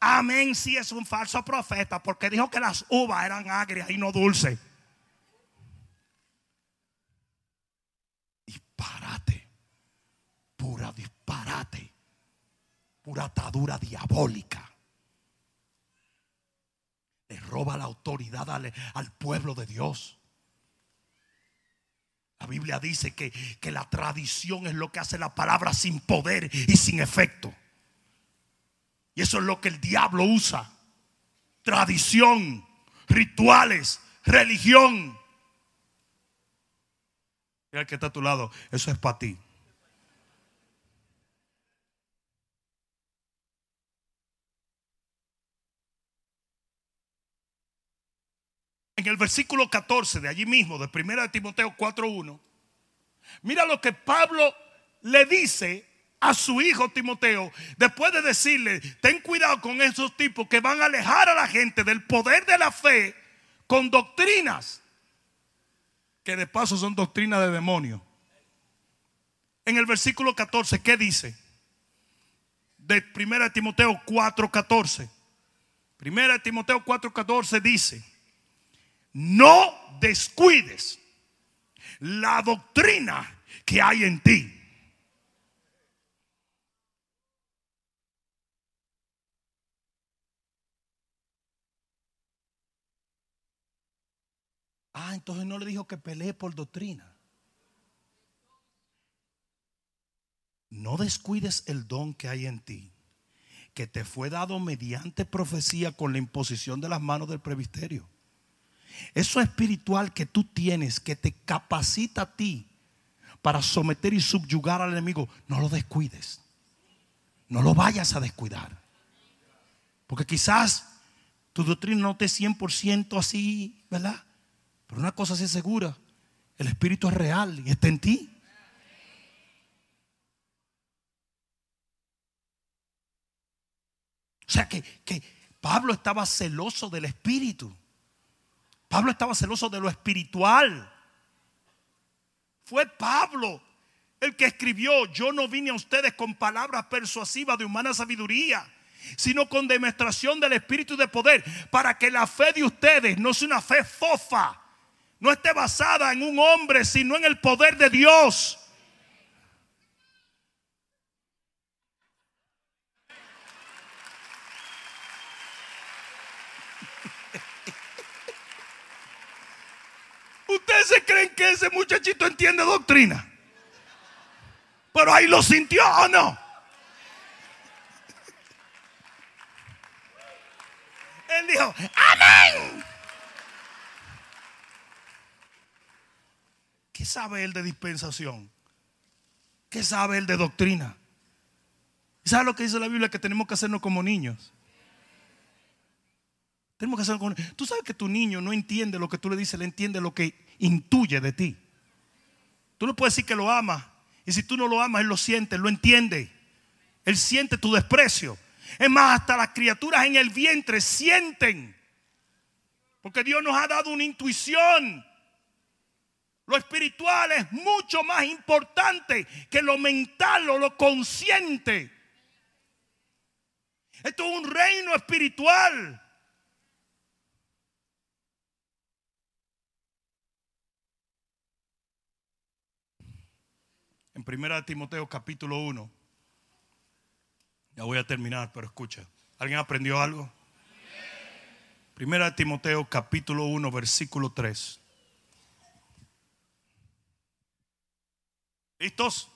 Amén, si es un falso profeta, porque dijo que las uvas eran agrias y no dulces. Disparate pura disparate, pura atadura diabólica. Le roba la autoridad al, al pueblo de Dios. La Biblia dice que, que la tradición es lo que hace la palabra sin poder y sin efecto. Y eso es lo que el diablo usa. Tradición, rituales, religión. Mira el que está a tu lado, eso es para ti. En el versículo 14 de allí mismo, de 1 de Timoteo 4.1, mira lo que Pablo le dice a su hijo Timoteo, después de decirle, ten cuidado con esos tipos que van a alejar a la gente del poder de la fe con doctrinas. que de paso son doctrinas de demonio. En el versículo 14, ¿qué dice? De 1 Timoteo 4:14. 1 Timoteo 4:14 dice, no descuides la doctrina que hay en ti. Ah, entonces no le dijo que pelee por doctrina. No descuides el don que hay en ti, que te fue dado mediante profecía con la imposición de las manos del presbiterio. Eso espiritual que tú tienes, que te capacita a ti para someter y subyugar al enemigo, no lo descuides. No lo vayas a descuidar. Porque quizás tu doctrina no esté 100% así, ¿verdad? Pero una cosa sí es segura, el Espíritu es real y está en ti. O sea que, que Pablo estaba celoso del Espíritu. Pablo estaba celoso de lo espiritual. Fue Pablo el que escribió, yo no vine a ustedes con palabras persuasivas de humana sabiduría, sino con demostración del Espíritu de poder, para que la fe de ustedes no sea una fe fofa, no esté basada en un hombre, sino en el poder de Dios. ¿Ustedes se creen que ese muchachito entiende doctrina? Pero ahí lo sintió o no. Él dijo, amén. ¿Qué sabe él de dispensación? ¿Qué sabe él de doctrina? ¿Sabe lo que dice la Biblia? Que tenemos que hacernos como niños. Tenemos que como niños. Tú sabes que tu niño no entiende lo que tú le dices, le entiende lo que intuye de ti. Tú no puedes decir que lo amas. Y si tú no lo amas, él lo siente, él lo entiende. Él siente tu desprecio. Es más, hasta las criaturas en el vientre sienten. Porque Dios nos ha dado una intuición. Lo espiritual es mucho más importante que lo mental o lo consciente. Esto es un reino espiritual. En primera de Timoteo capítulo 1. Ya voy a terminar, pero escucha. ¿Alguien aprendió algo? Primera Timoteo capítulo 1 versículo 3. ¿Listos?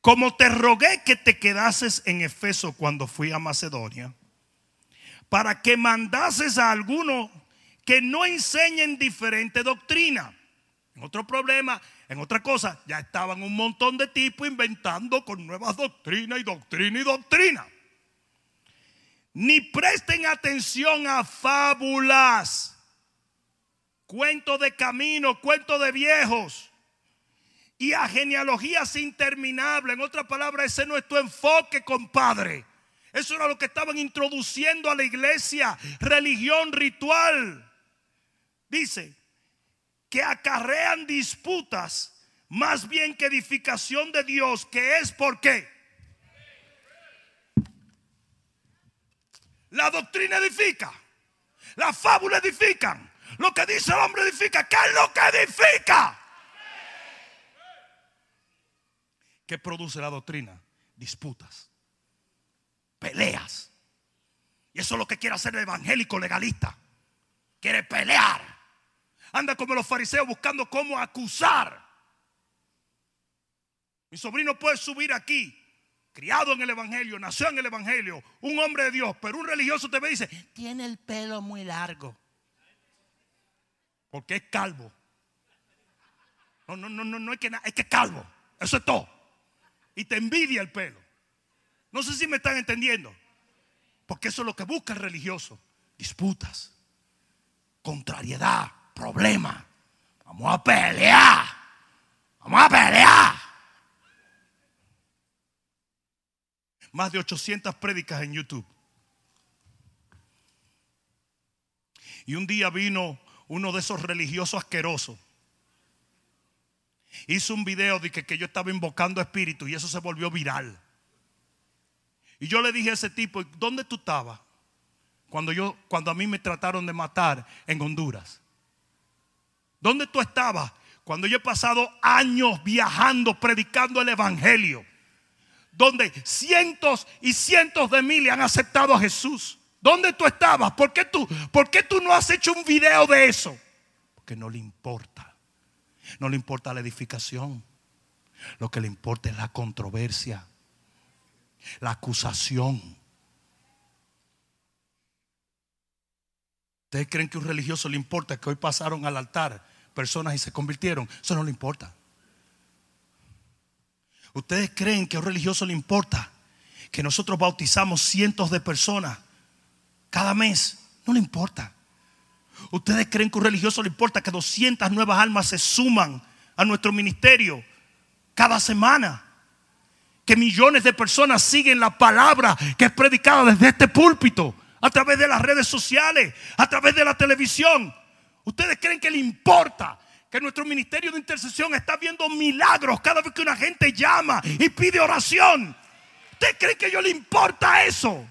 Como te rogué que te quedases en Efeso cuando fui a Macedonia, para que mandases a algunos que no enseñen diferente doctrina. Otro problema, en otra cosa, ya estaban un montón de tipos inventando con nuevas doctrinas y doctrina y doctrina. Ni presten atención a fábulas, cuentos de camino, cuentos de viejos y a genealogías interminables. En otra palabra, ese no es tu enfoque, compadre. Eso era lo que estaban introduciendo a la iglesia, religión ritual. Dice que acarrean disputas más bien que edificación de Dios, que es por qué. La doctrina edifica, la fábula edifican, lo que dice el hombre edifica. ¿Qué es lo que edifica? ¿Qué produce la doctrina? Disputas, peleas. Y eso es lo que quiere hacer el evangélico legalista. Quiere pelear. Anda como los fariseos buscando cómo acusar. Mi sobrino puede subir aquí, criado en el Evangelio, nació en el Evangelio, un hombre de Dios, pero un religioso te ve y dice, tiene el pelo muy largo. Porque es calvo. No, no, no, no, no es que es que es calvo. Eso es todo y te envidia el pelo. No sé si me están entendiendo. Porque eso es lo que busca el religioso. Disputas, contrariedad, problema. Vamos a pelear. Vamos a pelear. Más de 800 prédicas en YouTube. Y un día vino uno de esos religiosos asquerosos hizo un video de que, que yo estaba invocando espíritu y eso se volvió viral. Y yo le dije a ese tipo, ¿dónde tú estabas? Cuando, yo, cuando a mí me trataron de matar en Honduras. ¿Dónde tú estabas? Cuando yo he pasado años viajando, predicando el Evangelio. Donde cientos y cientos de miles han aceptado a Jesús. ¿Dónde tú estabas? ¿Por qué tú, ¿Por qué tú no has hecho un video de eso? Porque no le importa. No le importa la edificación. Lo que le importa es la controversia, la acusación. ¿Ustedes creen que a un religioso le importa que hoy pasaron al altar personas y se convirtieron? Eso no le importa. ¿Ustedes creen que a un religioso le importa que nosotros bautizamos cientos de personas cada mes? No le importa. ¿Ustedes creen que a un religioso le importa que 200 nuevas almas se suman a nuestro ministerio cada semana? Que millones de personas siguen la palabra que es predicada desde este púlpito, a través de las redes sociales, a través de la televisión. ¿Ustedes creen que le importa que nuestro ministerio de intercesión está viendo milagros cada vez que una gente llama y pide oración? ¿Ustedes creen que a ellos le importa eso?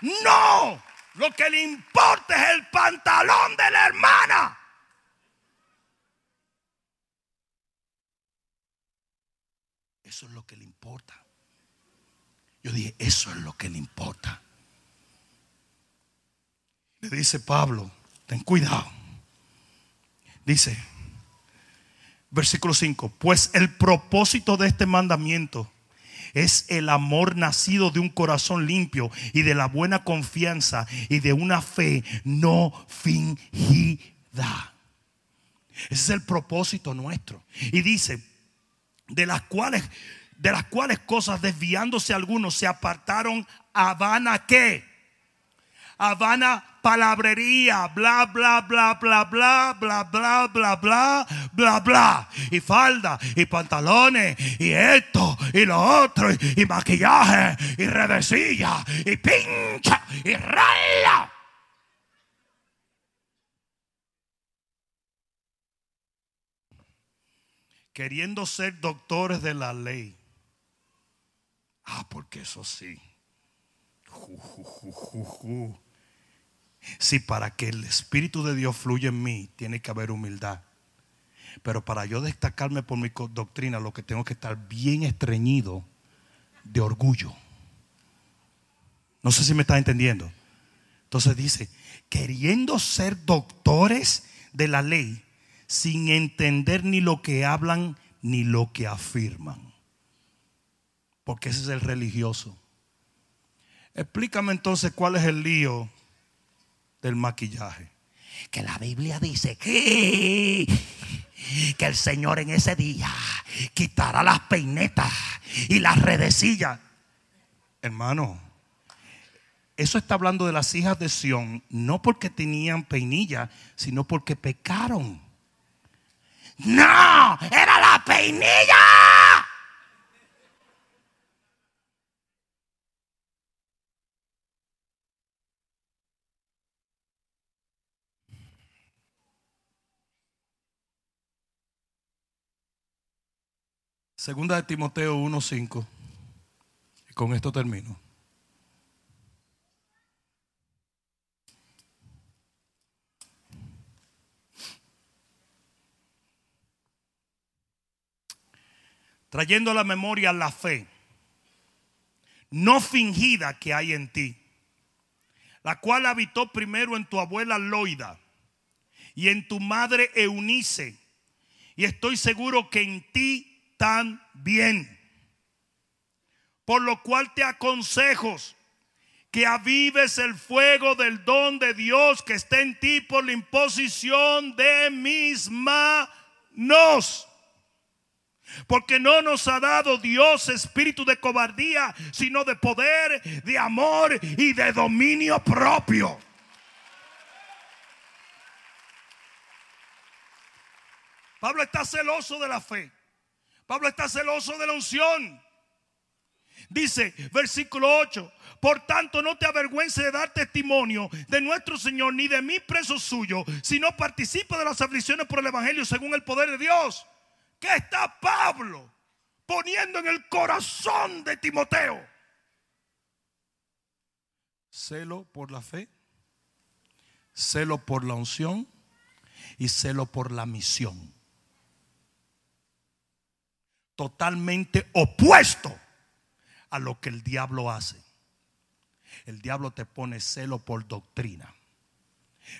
No. Lo que le importa es el pantalón de la hermana. Eso es lo que le importa. Yo dije, eso es lo que le importa. Le dice Pablo, ten cuidado. Dice, versículo 5, pues el propósito de este mandamiento es el amor nacido de un corazón limpio y de la buena confianza y de una fe no fingida. Ese es el propósito nuestro. Y dice, de las cuales de las cuales cosas desviándose algunos se apartaron a vana qué? Habana palabrería, bla, bla, bla, bla, bla, bla, bla, bla, bla, bla, bla. Y falda, y pantalones, y esto, y lo otro, y maquillaje, y redecilla, y pincha, y raya. Queriendo ser doctores de la ley. Ah, porque eso sí. Si para que el Espíritu de Dios fluya en mí, tiene que haber humildad. Pero para yo destacarme por mi doctrina, lo que tengo que estar bien estreñido de orgullo. No sé si me está entendiendo. Entonces dice, queriendo ser doctores de la ley, sin entender ni lo que hablan ni lo que afirman. Porque ese es el religioso. Explícame entonces cuál es el lío del maquillaje. Que la Biblia dice que, que el Señor en ese día quitará las peinetas y las redecillas. Hermano, eso está hablando de las hijas de Sión, no porque tenían peinilla, sino porque pecaron. No, era la peinilla. Segunda de Timoteo 1:5. Y con esto termino. Trayendo a la memoria la fe no fingida que hay en ti, la cual habitó primero en tu abuela Loida y en tu madre Eunice, y estoy seguro que en ti bien. Por lo cual te aconsejo que avives el fuego del don de Dios que está en ti por la imposición de mis manos. Porque no nos ha dado Dios espíritu de cobardía, sino de poder, de amor y de dominio propio. Pablo está celoso de la fe. Pablo está celoso de la unción. Dice, versículo 8, por tanto no te avergüences de dar testimonio de nuestro Señor ni de mí preso suyo, sino participa de las aflicciones por el Evangelio según el poder de Dios. ¿Qué está Pablo poniendo en el corazón de Timoteo? Celo por la fe, celo por la unción y celo por la misión. Totalmente opuesto a lo que el diablo hace. El diablo te pone celo por doctrina,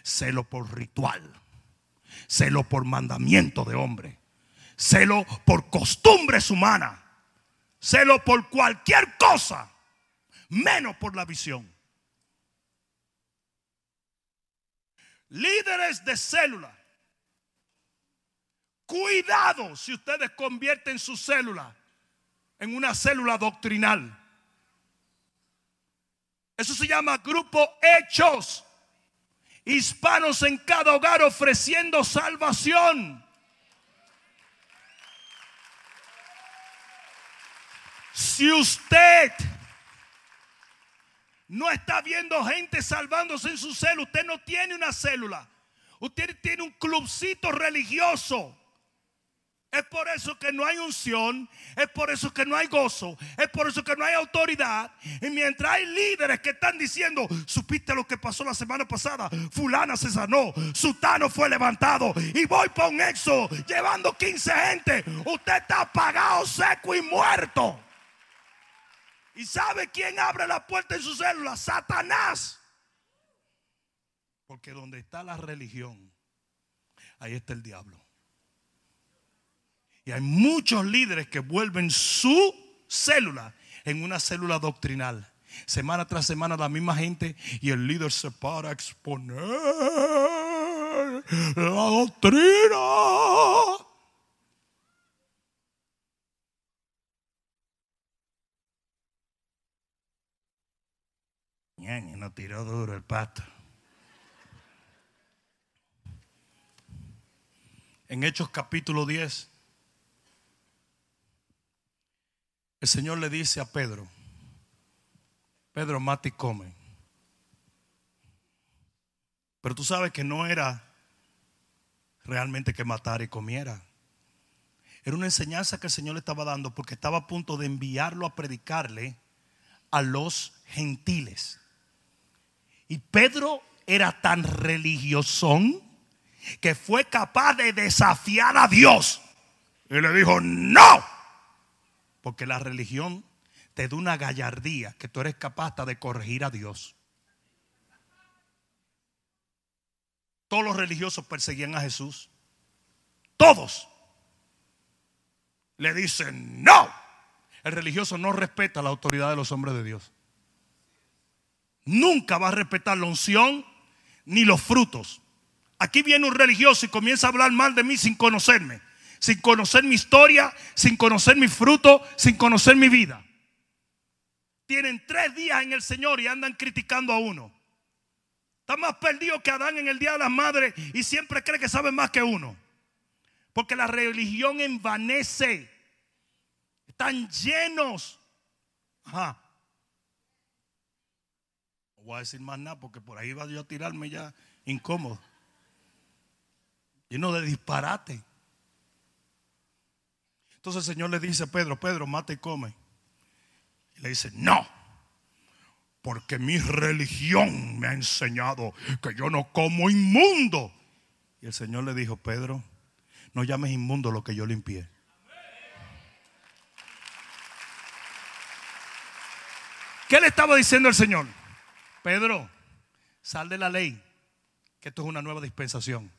celo por ritual, celo por mandamiento de hombre, celo por costumbres humanas, celo por cualquier cosa, menos por la visión. Líderes de célula. Cuidado si ustedes convierten su célula en una célula doctrinal. Eso se llama grupo hechos. Hispanos en cada hogar ofreciendo salvación. Si usted no está viendo gente salvándose en su célula, usted no tiene una célula. Usted tiene un clubcito religioso. Es por eso que no hay unción, es por eso que no hay gozo, es por eso que no hay autoridad. Y mientras hay líderes que están diciendo, supiste lo que pasó la semana pasada, fulana se sanó, sutano fue levantado y voy por un exo llevando 15 gente, usted está apagado, seco y muerto. ¿Y sabe quién abre la puerta en su célula? Satanás. Porque donde está la religión, ahí está el diablo. Hay muchos líderes que vuelven su célula en una célula doctrinal. Semana tras semana la misma gente y el líder se para a exponer la doctrina. No tiró duro el pato. En Hechos capítulo 10. El Señor le dice a Pedro, Pedro, mate y come. Pero tú sabes que no era realmente que matara y comiera. Era una enseñanza que el Señor le estaba dando porque estaba a punto de enviarlo a predicarle a los gentiles. Y Pedro era tan religiosón que fue capaz de desafiar a Dios. Y le dijo, no. Porque la religión te da una gallardía que tú eres capaz de corregir a Dios. Todos los religiosos perseguían a Jesús. Todos. Le dicen, no. El religioso no respeta la autoridad de los hombres de Dios. Nunca va a respetar la unción ni los frutos. Aquí viene un religioso y comienza a hablar mal de mí sin conocerme sin conocer mi historia, sin conocer mi fruto, sin conocer mi vida. Tienen tres días en el Señor y andan criticando a uno. Está más perdido que Adán en el Día de las Madres y siempre cree que sabe más que uno. Porque la religión envanece. Están llenos. Ajá. No voy a decir más nada porque por ahí va yo a tirarme ya incómodo. Lleno de disparate. Entonces el Señor le dice a Pedro, Pedro, mata y come. Y le dice, no, porque mi religión me ha enseñado que yo no como inmundo. Y el Señor le dijo, Pedro, no llames inmundo lo que yo limpié. ¿Qué le estaba diciendo el Señor? Pedro, sal de la ley, que esto es una nueva dispensación.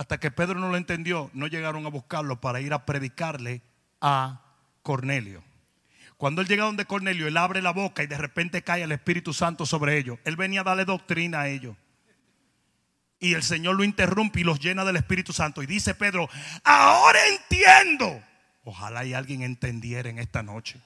Hasta que Pedro no lo entendió, no llegaron a buscarlo para ir a predicarle a Cornelio. Cuando él llega donde Cornelio, él abre la boca y de repente cae el Espíritu Santo sobre ellos. Él venía a darle doctrina a ellos. Y el Señor lo interrumpe y los llena del Espíritu Santo. Y dice Pedro, ahora entiendo. Ojalá y alguien entendiera en esta noche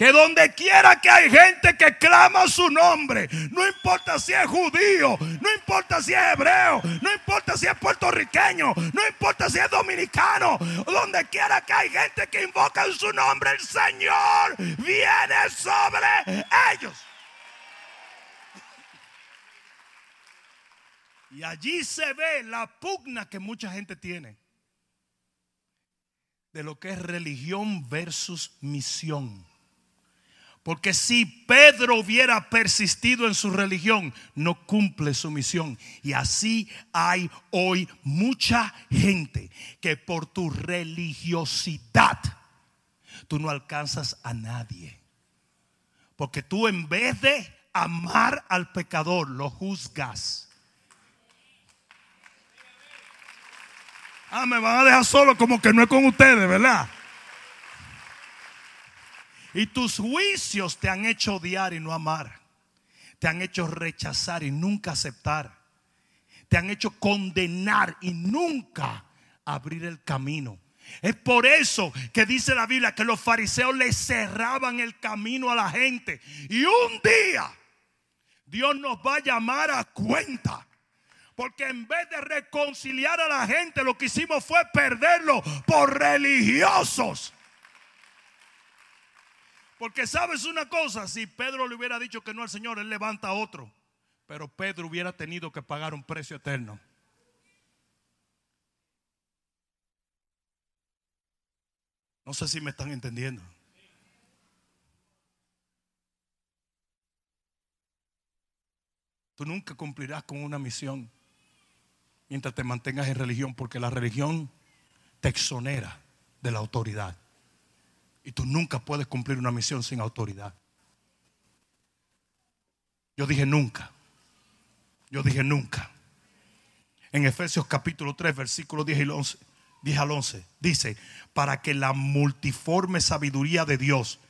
que donde quiera que hay gente que clama su nombre, no importa si es judío, no importa si es hebreo, no importa si es puertorriqueño, no importa si es dominicano, donde quiera que hay gente que invoca en su nombre, el Señor viene sobre ellos. Y allí se ve la pugna que mucha gente tiene de lo que es religión versus misión. Porque si Pedro hubiera persistido en su religión, no cumple su misión. Y así hay hoy mucha gente que por tu religiosidad tú no alcanzas a nadie. Porque tú en vez de amar al pecador, lo juzgas. Ah, me van a dejar solo como que no es con ustedes, ¿verdad? Y tus juicios te han hecho odiar y no amar. Te han hecho rechazar y nunca aceptar. Te han hecho condenar y nunca abrir el camino. Es por eso que dice la Biblia que los fariseos le cerraban el camino a la gente. Y un día Dios nos va a llamar a cuenta. Porque en vez de reconciliar a la gente, lo que hicimos fue perderlo por religiosos. Porque sabes una cosa, si Pedro le hubiera dicho que no al Señor, él levanta a otro. Pero Pedro hubiera tenido que pagar un precio eterno. No sé si me están entendiendo. Tú nunca cumplirás con una misión mientras te mantengas en religión, porque la religión te exonera de la autoridad. Y tú nunca puedes cumplir una misión sin autoridad. Yo dije nunca. Yo dije nunca. En Efesios capítulo 3, versículo 10 y 11, 10 al 11, dice, para que la multiforme sabiduría de Dios,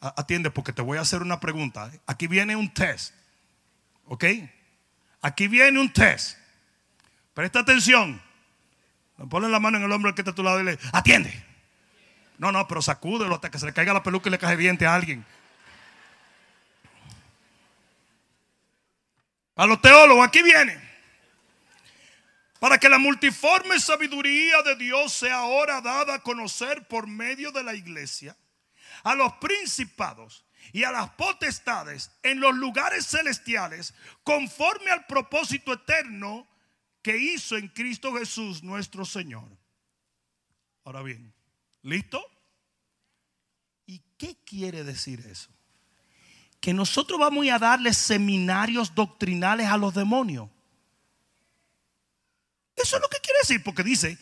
atiende porque te voy a hacer una pregunta. Aquí viene un test. ¿Ok? Aquí viene un test. Presta atención. Ponle la mano en el hombro que está a tu lado y le atiende. No, no, pero sacúdelo hasta que se le caiga la peluca y le cae diente a alguien. A los teólogos, aquí viene. Para que la multiforme sabiduría de Dios sea ahora dada a conocer por medio de la iglesia a los principados y a las potestades en los lugares celestiales, conforme al propósito eterno que hizo en Cristo Jesús nuestro Señor. Ahora bien, ¿Listo? ¿Y qué quiere decir eso? Que nosotros vamos a darle seminarios doctrinales a los demonios. Eso es lo que quiere decir, porque dice,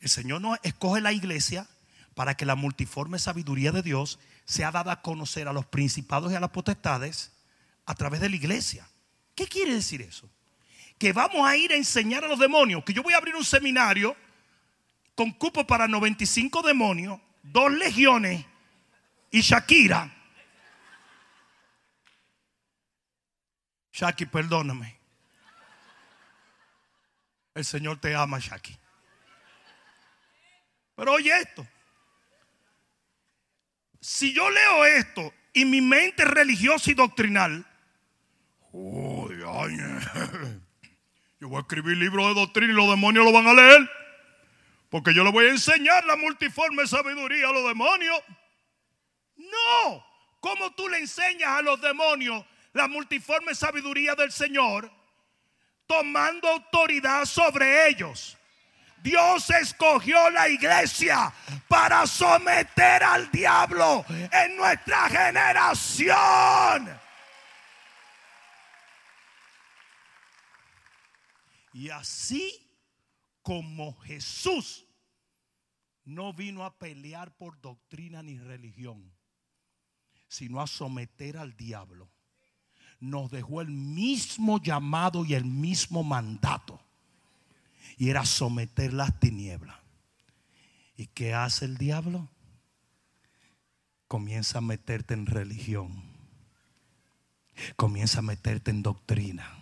el Señor nos escoge la iglesia para que la multiforme sabiduría de Dios sea dada a conocer a los principados y a las potestades a través de la iglesia. ¿Qué quiere decir eso? Que vamos a ir a enseñar a los demonios, que yo voy a abrir un seminario con cupo para 95 demonios, dos legiones y Shakira. Shaki, perdóname. El Señor te ama, Shaki. Pero oye esto. Si yo leo esto y mi mente religiosa y doctrinal, oh, *laughs* yo voy a escribir libros de doctrina y los demonios lo van a leer. Porque yo le voy a enseñar la multiforme sabiduría a los demonios. No. ¿Cómo tú le enseñas a los demonios la multiforme sabiduría del Señor? Tomando autoridad sobre ellos. Dios escogió la iglesia para someter al diablo en nuestra generación. Y así como Jesús no vino a pelear por doctrina ni religión, sino a someter al diablo. Nos dejó el mismo llamado y el mismo mandato. Y era someter las tinieblas. ¿Y qué hace el diablo? Comienza a meterte en religión. Comienza a meterte en doctrina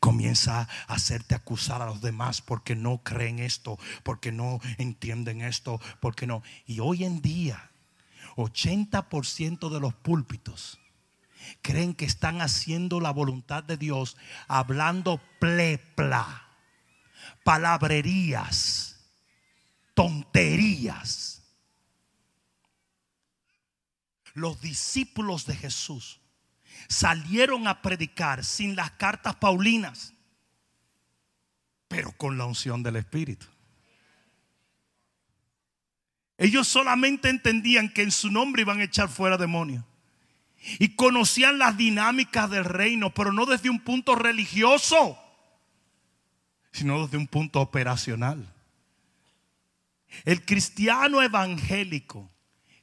comienza a hacerte acusar a los demás porque no creen esto, porque no entienden esto, porque no. Y hoy en día, 80% de los púlpitos creen que están haciendo la voluntad de Dios hablando plepla, palabrerías, tonterías. Los discípulos de Jesús salieron a predicar sin las cartas paulinas, pero con la unción del Espíritu. Ellos solamente entendían que en su nombre iban a echar fuera demonios. Y conocían las dinámicas del reino, pero no desde un punto religioso, sino desde un punto operacional. El cristiano evangélico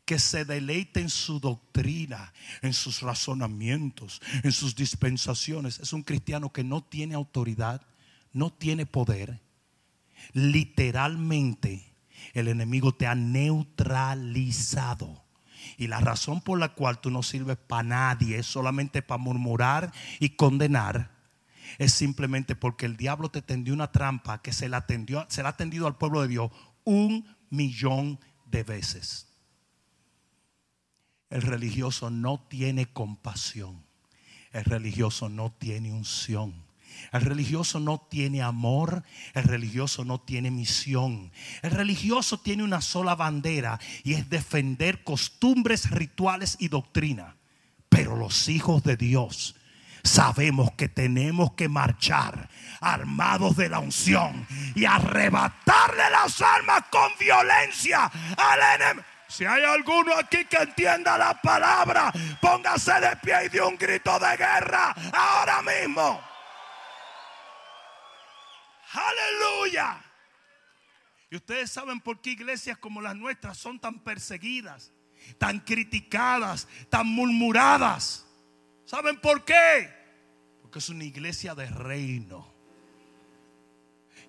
que se deleite en su doctrina, en sus razonamientos, en sus dispensaciones, es un cristiano que no tiene autoridad, no tiene poder. Literalmente el enemigo te ha neutralizado. Y la razón por la cual tú no sirves para nadie, solamente para murmurar y condenar, es simplemente porque el diablo te tendió una trampa que se la, tendió, se la ha tendido al pueblo de Dios un millón de veces. El religioso no tiene compasión. El religioso no tiene unción. El religioso no tiene amor, el religioso no tiene misión. El religioso tiene una sola bandera y es defender costumbres, rituales y doctrina. Pero los hijos de Dios sabemos que tenemos que marchar armados de la unción y arrebatarle las almas con violencia al enemigo. Si hay alguno aquí que entienda la palabra, póngase de pie y de un grito de guerra ahora mismo. Aleluya. Y ustedes saben por qué iglesias como las nuestras son tan perseguidas, tan criticadas, tan murmuradas. ¿Saben por qué? Porque es una iglesia de reino.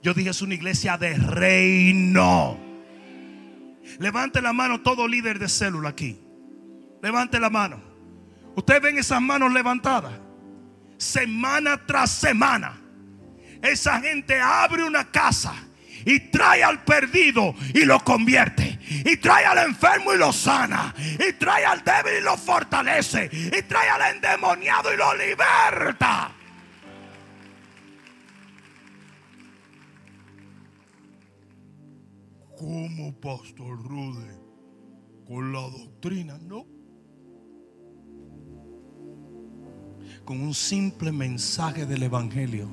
Yo dije es una iglesia de reino. Levante la mano todo líder de célula aquí. Levante la mano. Ustedes ven esas manos levantadas. Semana tras semana esa gente abre una casa y trae al perdido y lo convierte. Y trae al enfermo y lo sana. Y trae al débil y lo fortalece. Y trae al endemoniado y lo liberta. ¿Cómo, Pastor Rude? Con la doctrina, no. Con un simple mensaje del Evangelio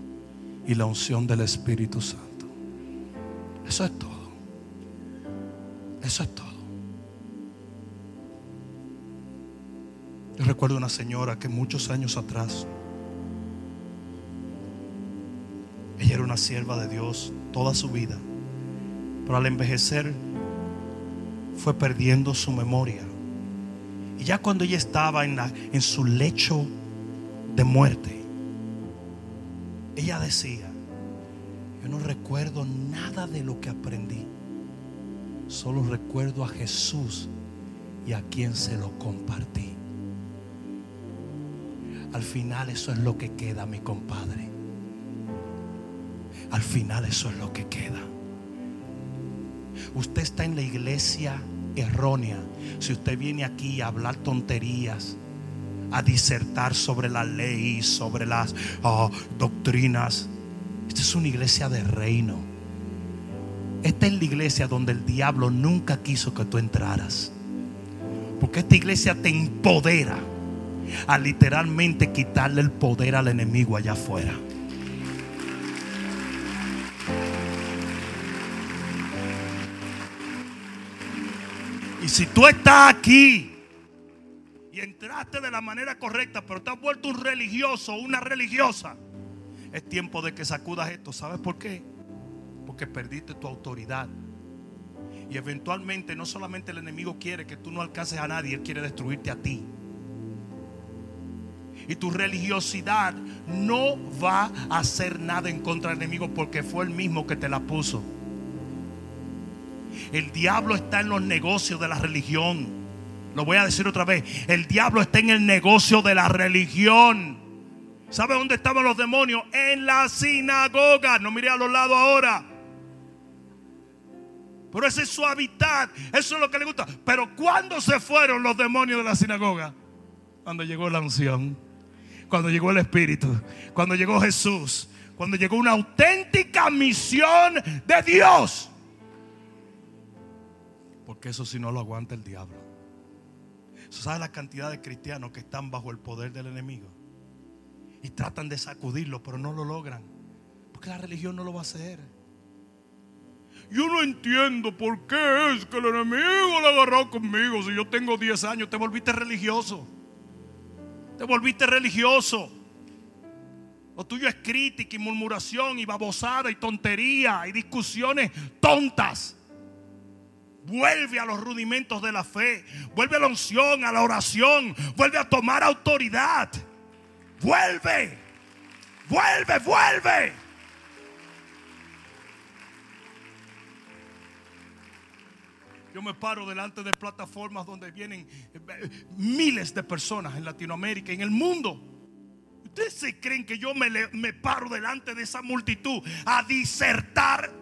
y la unción del Espíritu Santo. Eso es todo. Eso es todo. Yo recuerdo una señora que muchos años atrás, ella era una sierva de Dios toda su vida, al envejecer fue perdiendo su memoria. Y ya cuando ella estaba en su lecho de muerte, ella decía, yo no recuerdo nada de lo que aprendí, solo recuerdo a Jesús y a quien se lo compartí. Al final eso es lo que queda, mi compadre. Al final eso es lo que queda. Usted está en la iglesia errónea. Si usted viene aquí a hablar tonterías, a disertar sobre la ley, sobre las ah, doctrinas. Esta es una iglesia de reino. Esta es la iglesia donde el diablo nunca quiso que tú entraras. Porque esta iglesia te empodera a literalmente quitarle el poder al enemigo allá afuera. Si tú estás aquí y entraste de la manera correcta, pero te has vuelto un religioso, una religiosa, es tiempo de que sacudas esto. ¿Sabes por qué? Porque perdiste tu autoridad. Y eventualmente no solamente el enemigo quiere que tú no alcances a nadie, él quiere destruirte a ti. Y tu religiosidad no va a hacer nada en contra del enemigo porque fue el mismo que te la puso. El diablo está en los negocios de la religión. Lo voy a decir otra vez. El diablo está en el negocio de la religión. ¿Sabe dónde estaban los demonios? En la sinagoga. No mire a los lados ahora. Pero ese es su hábitat. Eso es lo que le gusta. Pero ¿cuándo se fueron los demonios de la sinagoga? Cuando llegó la unción. Cuando llegó el Espíritu. Cuando llegó Jesús. Cuando llegó una auténtica misión de Dios. Porque eso si no lo aguanta el diablo. ¿Sabe la cantidad de cristianos que están bajo el poder del enemigo? Y tratan de sacudirlo, pero no lo logran. Porque la religión no lo va a hacer. Yo no entiendo por qué es que el enemigo le agarró conmigo. Si yo tengo 10 años, te volviste religioso. Te volviste religioso. Lo tuyo es crítica y murmuración y babosada y tontería y discusiones tontas. Vuelve a los rudimentos de la fe. Vuelve a la unción, a la oración. Vuelve a tomar autoridad. Vuelve. Vuelve, vuelve. Yo me paro delante de plataformas donde vienen eh, miles de personas en Latinoamérica, en el mundo. ¿Ustedes se creen que yo me, me paro delante de esa multitud a disertar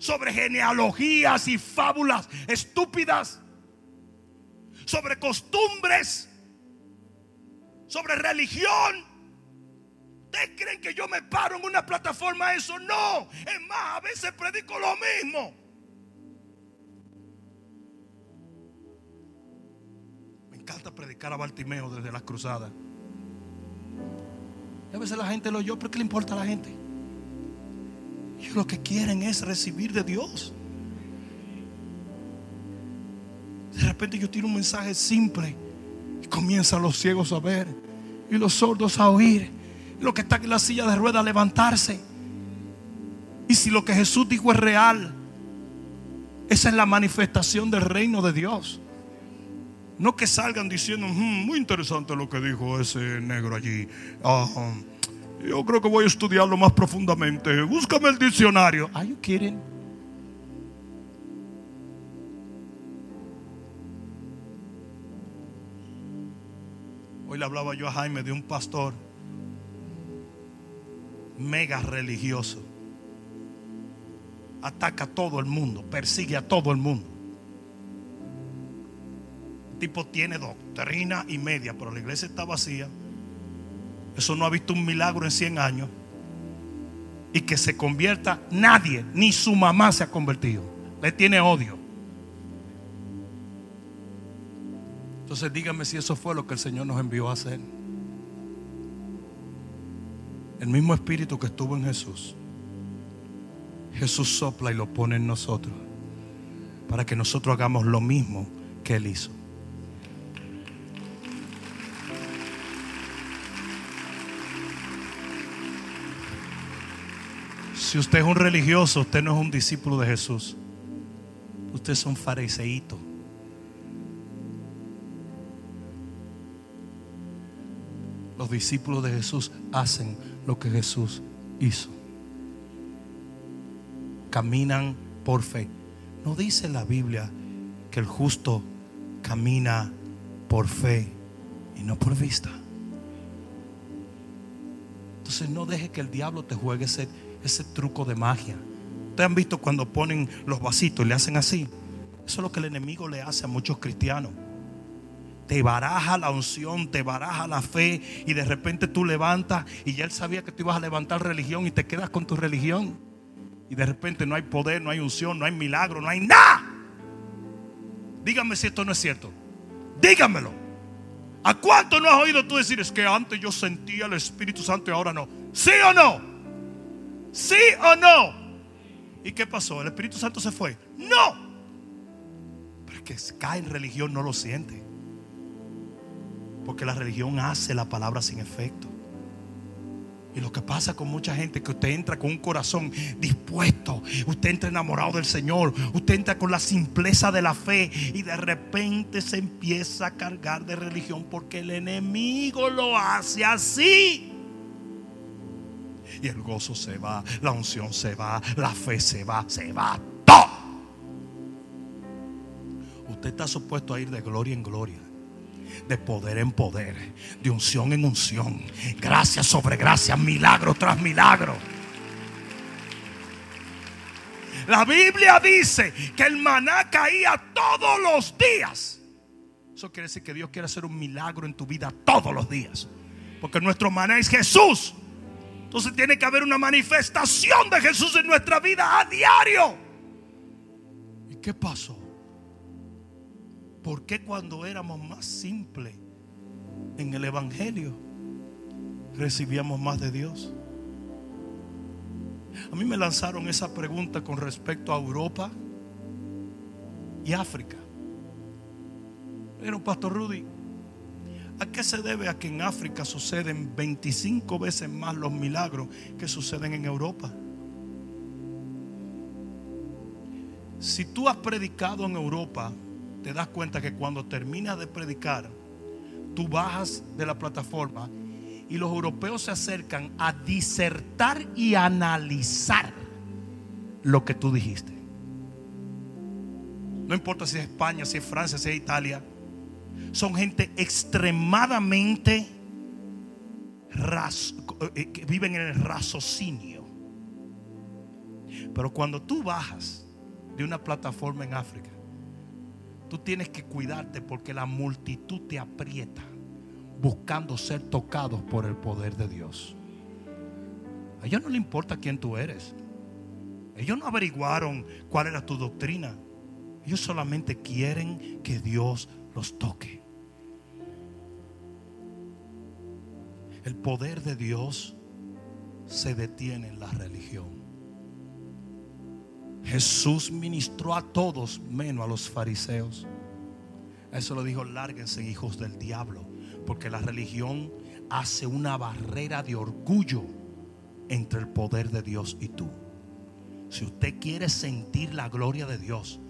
sobre genealogías y fábulas estúpidas? Sobre costumbres, sobre religión. ¿Ustedes creen que yo me paro en una plataforma eso? No. Es más, a veces predico lo mismo. encanta predicar a Bartimeo desde las cruzadas. A veces la gente lo oyó, pero ¿qué le importa a la gente? Ellos lo que quieren es recibir de Dios. De repente yo tiro un mensaje simple y comienzan los ciegos a ver y los sordos a oír. Y los que están en la silla de ruedas a levantarse. Y si lo que Jesús dijo es real, esa es la manifestación del reino de Dios. No que salgan diciendo, hmm, muy interesante lo que dijo ese negro allí. Ah, yo creo que voy a estudiarlo más profundamente. Búscame el diccionario. Are you kidding? Hoy le hablaba yo a Jaime de un pastor mega religioso. Ataca a todo el mundo, persigue a todo el mundo tipo tiene doctrina y media, pero la iglesia está vacía. Eso no ha visto un milagro en 100 años. Y que se convierta nadie, ni su mamá se ha convertido. Le tiene odio. Entonces dígame si eso fue lo que el Señor nos envió a hacer. El mismo espíritu que estuvo en Jesús. Jesús sopla y lo pone en nosotros. Para que nosotros hagamos lo mismo que Él hizo. Si usted es un religioso, usted no es un discípulo de Jesús. Usted es un fariseíto. Los discípulos de Jesús hacen lo que Jesús hizo. Caminan por fe. No dice la Biblia que el justo camina por fe y no por vista. Entonces no deje que el diablo te juegue ese ese truco de magia. Ustedes han visto cuando ponen los vasitos y le hacen así. Eso es lo que el enemigo le hace a muchos cristianos. Te baraja la unción, te baraja la fe y de repente tú levantas y ya él sabía que tú ibas a levantar religión y te quedas con tu religión. Y de repente no hay poder, no hay unción, no hay milagro, no hay nada. Dígame si esto no es cierto. Dígamelo. ¿A cuánto no has oído tú decir es que antes yo sentía el Espíritu Santo y ahora no? ¿Sí o no? ¿Sí o no? ¿Y qué pasó? ¿El Espíritu Santo se fue? No. Pero que cae en religión no lo siente. Porque la religión hace la palabra sin efecto. Y lo que pasa con mucha gente que usted entra con un corazón dispuesto, usted entra enamorado del Señor, usted entra con la simpleza de la fe y de repente se empieza a cargar de religión porque el enemigo lo hace así y el gozo se va, la unción se va, la fe se va, se va todo. Usted está supuesto a ir de gloria en gloria de poder en poder, de unción en unción, gracia sobre gracia, milagro tras milagro. La Biblia dice que el maná caía todos los días. Eso quiere decir que Dios quiere hacer un milagro en tu vida todos los días. Porque nuestro maná es Jesús. Entonces tiene que haber una manifestación de Jesús en nuestra vida a diario. ¿Y qué pasó? ¿Por qué cuando éramos más simples en el Evangelio recibíamos más de Dios? A mí me lanzaron esa pregunta con respecto a Europa y África. Pero Pastor Rudy, ¿a qué se debe a que en África suceden 25 veces más los milagros que suceden en Europa? Si tú has predicado en Europa, te das cuenta que cuando terminas de predicar, tú bajas de la plataforma y los europeos se acercan a disertar y analizar lo que tú dijiste. No importa si es España, si es Francia, si es Italia. Son gente extremadamente eh, que viven en el raciocinio. Pero cuando tú bajas de una plataforma en África, tú tienes que cuidarte porque la multitud te aprieta buscando ser tocados por el poder de Dios. A ellos no le importa quién tú eres. Ellos no averiguaron cuál era tu doctrina. Ellos solamente quieren que Dios los toque. El poder de Dios se detiene en la religión. Jesús ministró a todos menos a los fariseos. Eso lo dijo, lárguense hijos del diablo. Porque la religión hace una barrera de orgullo entre el poder de Dios y tú. Si usted quiere sentir la gloria de Dios,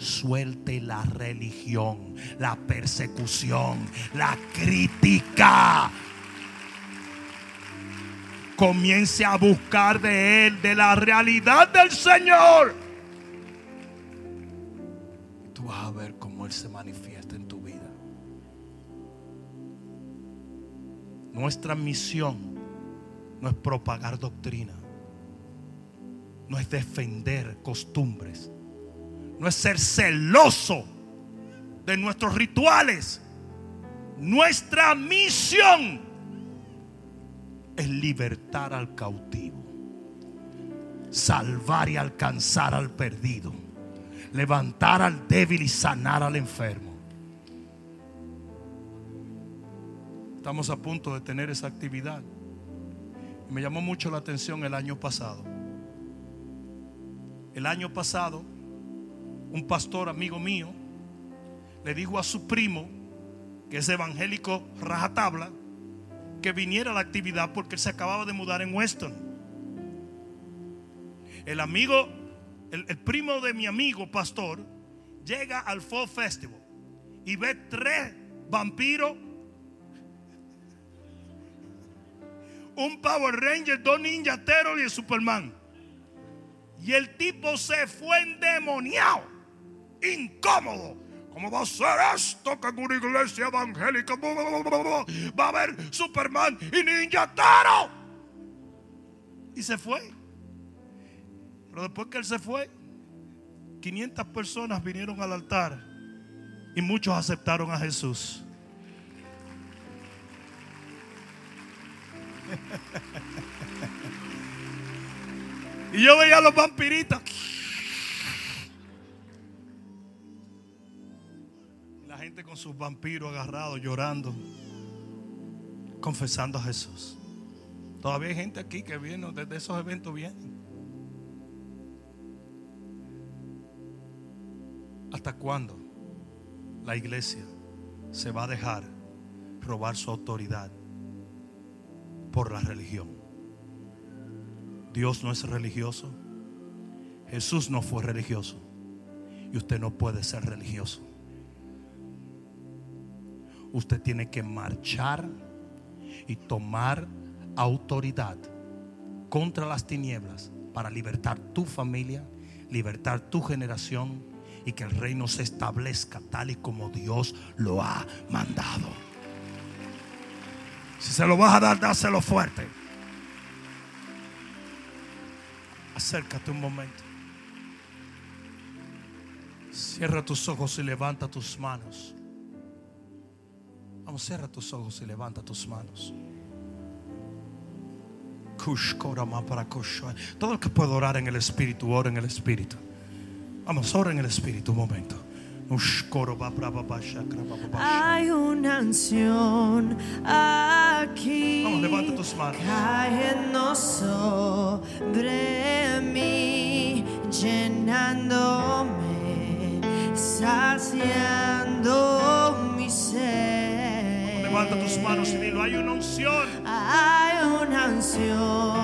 suelte la religión, la persecución, la crítica. Comience a buscar de Él, de la realidad del Señor. Tú vas a ver cómo Él se manifiesta en tu vida. Nuestra misión no es propagar doctrina, no es defender costumbres, no es ser celoso de nuestros rituales. Nuestra misión es libertar al cautivo, salvar y alcanzar al perdido, levantar al débil y sanar al enfermo. Estamos a punto de tener esa actividad. Me llamó mucho la atención el año pasado. El año pasado, un pastor amigo mío le dijo a su primo, que es evangélico rajatabla, que viniera a la actividad porque él se acababa de mudar en Weston. El amigo, el, primo de mi amigo pastor, llega al Fall Festival y ve tres vampiros un Power Ranger, dos ninjateros y el Superman. Y el tipo se fue endemoniado, incómodo. ¿Cómo va a ser esto que en una iglesia evangélica va a haber Superman y ninjatero? Y se fue. Pero después que él se fue, 500 personas vinieron al altar y muchos aceptaron a Jesús. *laughs* y yo veía a los vampiritos. Gente con sus vampiros agarrados, llorando, confesando a Jesús. Todavía hay gente aquí que viene, desde esos eventos vienen. ¿Hasta cuándo la iglesia se va a dejar robar su autoridad por la religión. Dios no es religioso. Jesús no fue religioso. Y usted no puede ser religioso usted tiene que marchar y tomar autoridad contra las tinieblas para libertar tu familia, libertar tu generación y que el reino se establezca tal y como Dios lo ha mandado. Si se lo vas a dar, dáselo fuerte. Acércate un momento. Cierra tus ojos y levanta tus manos. Vamos, cierra tus ojos y levanta tus manos. Todo el que puede orar en el Espíritu, ora en el Espíritu. Vamos, ora en el Espíritu un momento. Hay una canción aquí. Vamos, levanta tus manos. Cayendo sobre mí, llenándome, saciando. Levanta tus manos y dilo, hay una unción. Hay una unción.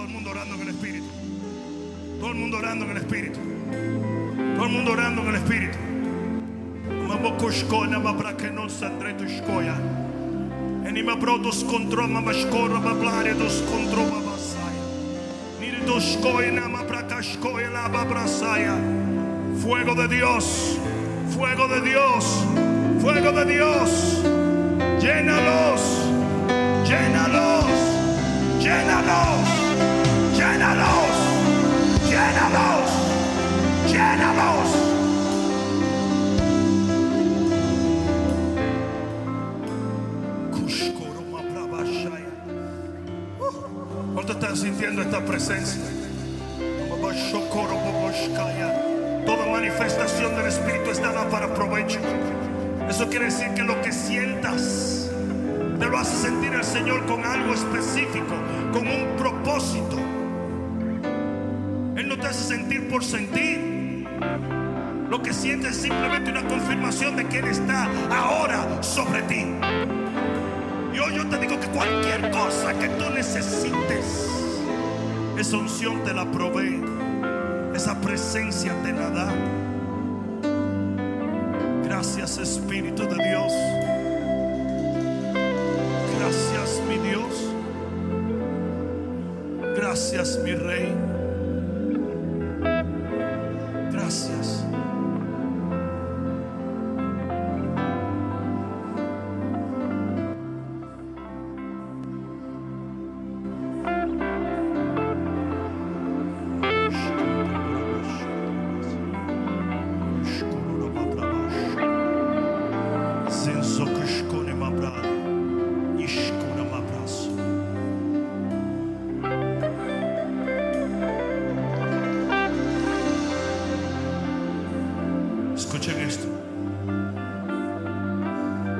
Todo el mundo orando en el Espíritu. Todo el mundo orando en el Espíritu. Todo el mundo orando en el Espíritu. Enima brodos contra mamashkora bablare dos contra babasaya. Niri dos shkoya namabra kashkoya la babrasaya. Fuego de Dios. Fuego de Dios. Fuego de Dios. Llénalos. Llénalos. Uh, ¿Cuánto están sintiendo esta presencia? Toda manifestación del Espíritu es dada para provecho. Eso quiere decir que lo que sientas te lo hace sentir el Señor con algo específico, con un propósito. Él no te hace sentir por sentir. Lo que sientes es simplemente una confirmación de que Él está ahora sobre ti. Y hoy yo te digo que cualquier cosa que tú necesites, esa unción te la provee, esa presencia te la da. Gracias Espíritu de Dios. Gracias mi Dios. Gracias mi Rey. Escuchen esto.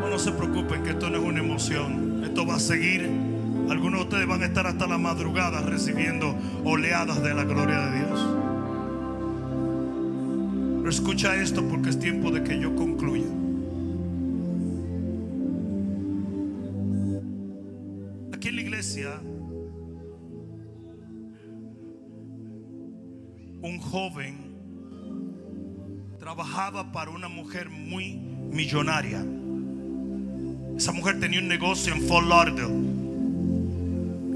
No, se preocupen que esto no es una emoción. Esto va a seguir. Algunos de ustedes van a estar hasta la madrugada recibiendo oleadas de la gloria de Dios. Pero escucha esto porque es tiempo de que yo concluya. Aquí en la iglesia, un joven para una mujer muy millonaria. Esa mujer tenía un negocio en Fort Lauderdale.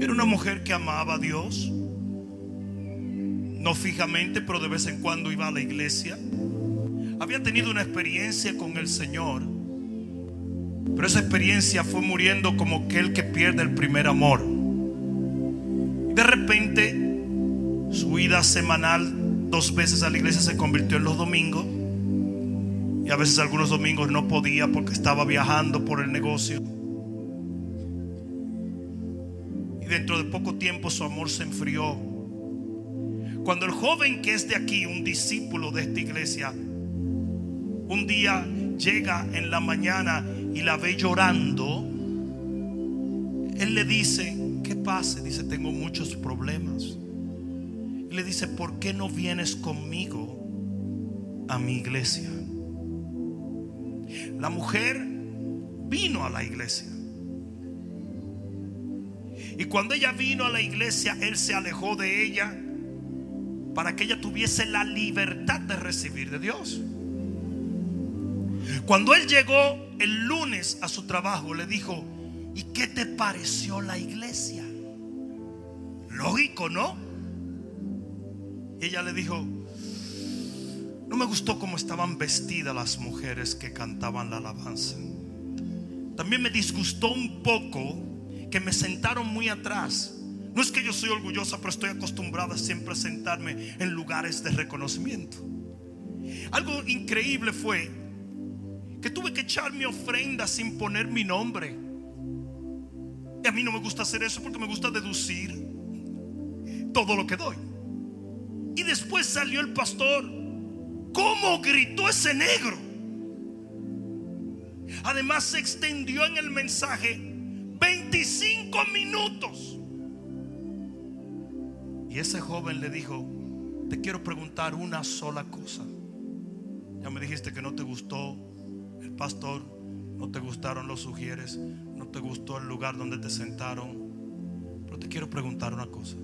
Era una mujer que amaba a Dios. No fijamente, pero de vez en cuando iba a la iglesia. Había tenido una experiencia con el Señor. Pero esa experiencia fue muriendo como aquel que pierde el primer amor. De repente, su ida semanal dos veces a la iglesia se convirtió en los domingos. Y a veces algunos domingos no podía porque estaba viajando por el negocio. Y dentro de poco tiempo su amor se enfrió. Cuando el joven que es de aquí, un discípulo de esta iglesia, un día llega en la mañana y la ve llorando, él le dice, ¿qué pasa? Dice, tengo muchos problemas. Y le dice, ¿por qué no vienes conmigo a mi iglesia? La mujer vino a la iglesia. Y cuando ella vino a la iglesia, él se alejó de ella para que ella tuviese la libertad de recibir de Dios. Cuando él llegó el lunes a su trabajo, le dijo, ¿y qué te pareció la iglesia? Lógico, ¿no? Y ella le dijo, no me gustó cómo estaban vestidas las mujeres que cantaban la alabanza. También me disgustó un poco que me sentaron muy atrás. No es que yo soy orgullosa, pero estoy acostumbrada siempre a sentarme en lugares de reconocimiento. Algo increíble fue que tuve que echar mi ofrenda sin poner mi nombre. Y a mí no me gusta hacer eso porque me gusta deducir todo lo que doy. Y después salió el pastor. ¿Cómo gritó ese negro? Además se extendió en el mensaje 25 minutos. Y ese joven le dijo, te quiero preguntar una sola cosa. Ya me dijiste que no te gustó el pastor, no te gustaron los sugieres, no te gustó el lugar donde te sentaron. Pero te quiero preguntar una cosa.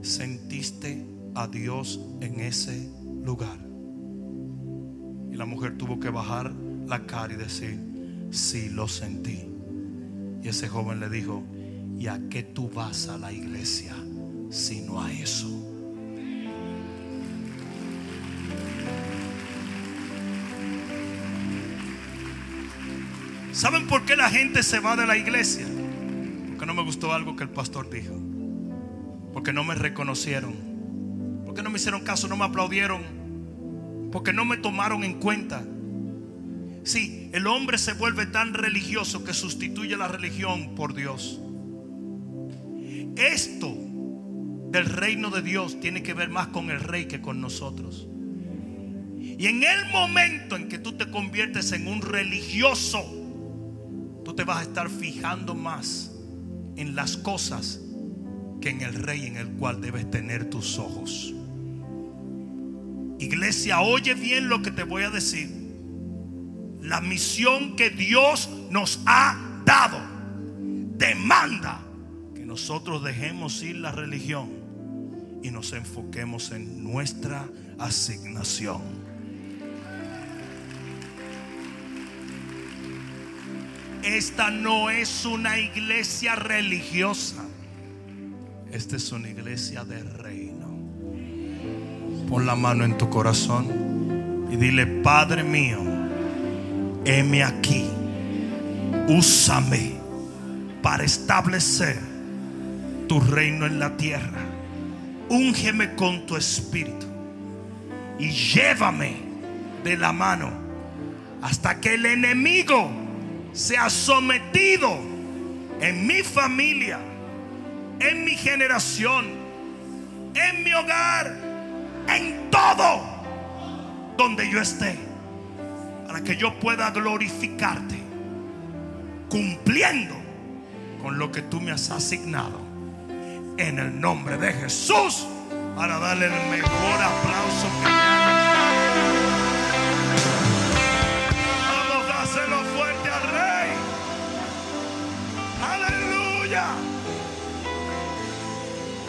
¿Sentiste a Dios en ese lugar? La mujer tuvo que bajar la cara y decir, sí lo sentí. Y ese joven le dijo, ¿y a qué tú vas a la iglesia si no a eso? ¿Saben por qué la gente se va de la iglesia? Porque no me gustó algo que el pastor dijo. Porque no me reconocieron. Porque no me hicieron caso, no me aplaudieron. Porque no me tomaron en cuenta. Sí, el hombre se vuelve tan religioso que sustituye la religión por Dios. Esto del reino de Dios tiene que ver más con el rey que con nosotros. Y en el momento en que tú te conviertes en un religioso, tú te vas a estar fijando más en las cosas que en el rey en el cual debes tener tus ojos. Iglesia, oye bien lo que te voy a decir. La misión que Dios nos ha dado demanda que nosotros dejemos ir la religión y nos enfoquemos en nuestra asignación. Esta no es una iglesia religiosa. Esta es una iglesia de reino. Pon la mano en tu corazón y dile, Padre mío, heme aquí. Úsame para establecer tu reino en la tierra. Úngeme con tu espíritu y llévame de la mano hasta que el enemigo sea sometido en mi familia, en mi generación, en mi hogar, en todo donde yo esté, para que yo pueda glorificarte, cumpliendo con lo que tú me has asignado, en el nombre de Jesús, para darle el mejor aplauso que me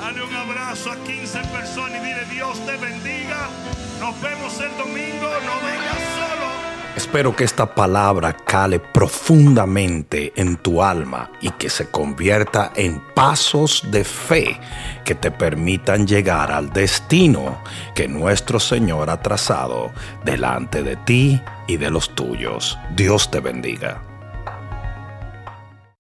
Dale un abrazo a 15 personas y dile Dios te bendiga. Nos vemos el domingo. No vengas solo. Espero que esta palabra cale profundamente en tu alma y que se convierta en pasos de fe que te permitan llegar al destino que nuestro Señor ha trazado delante de ti y de los tuyos. Dios te bendiga.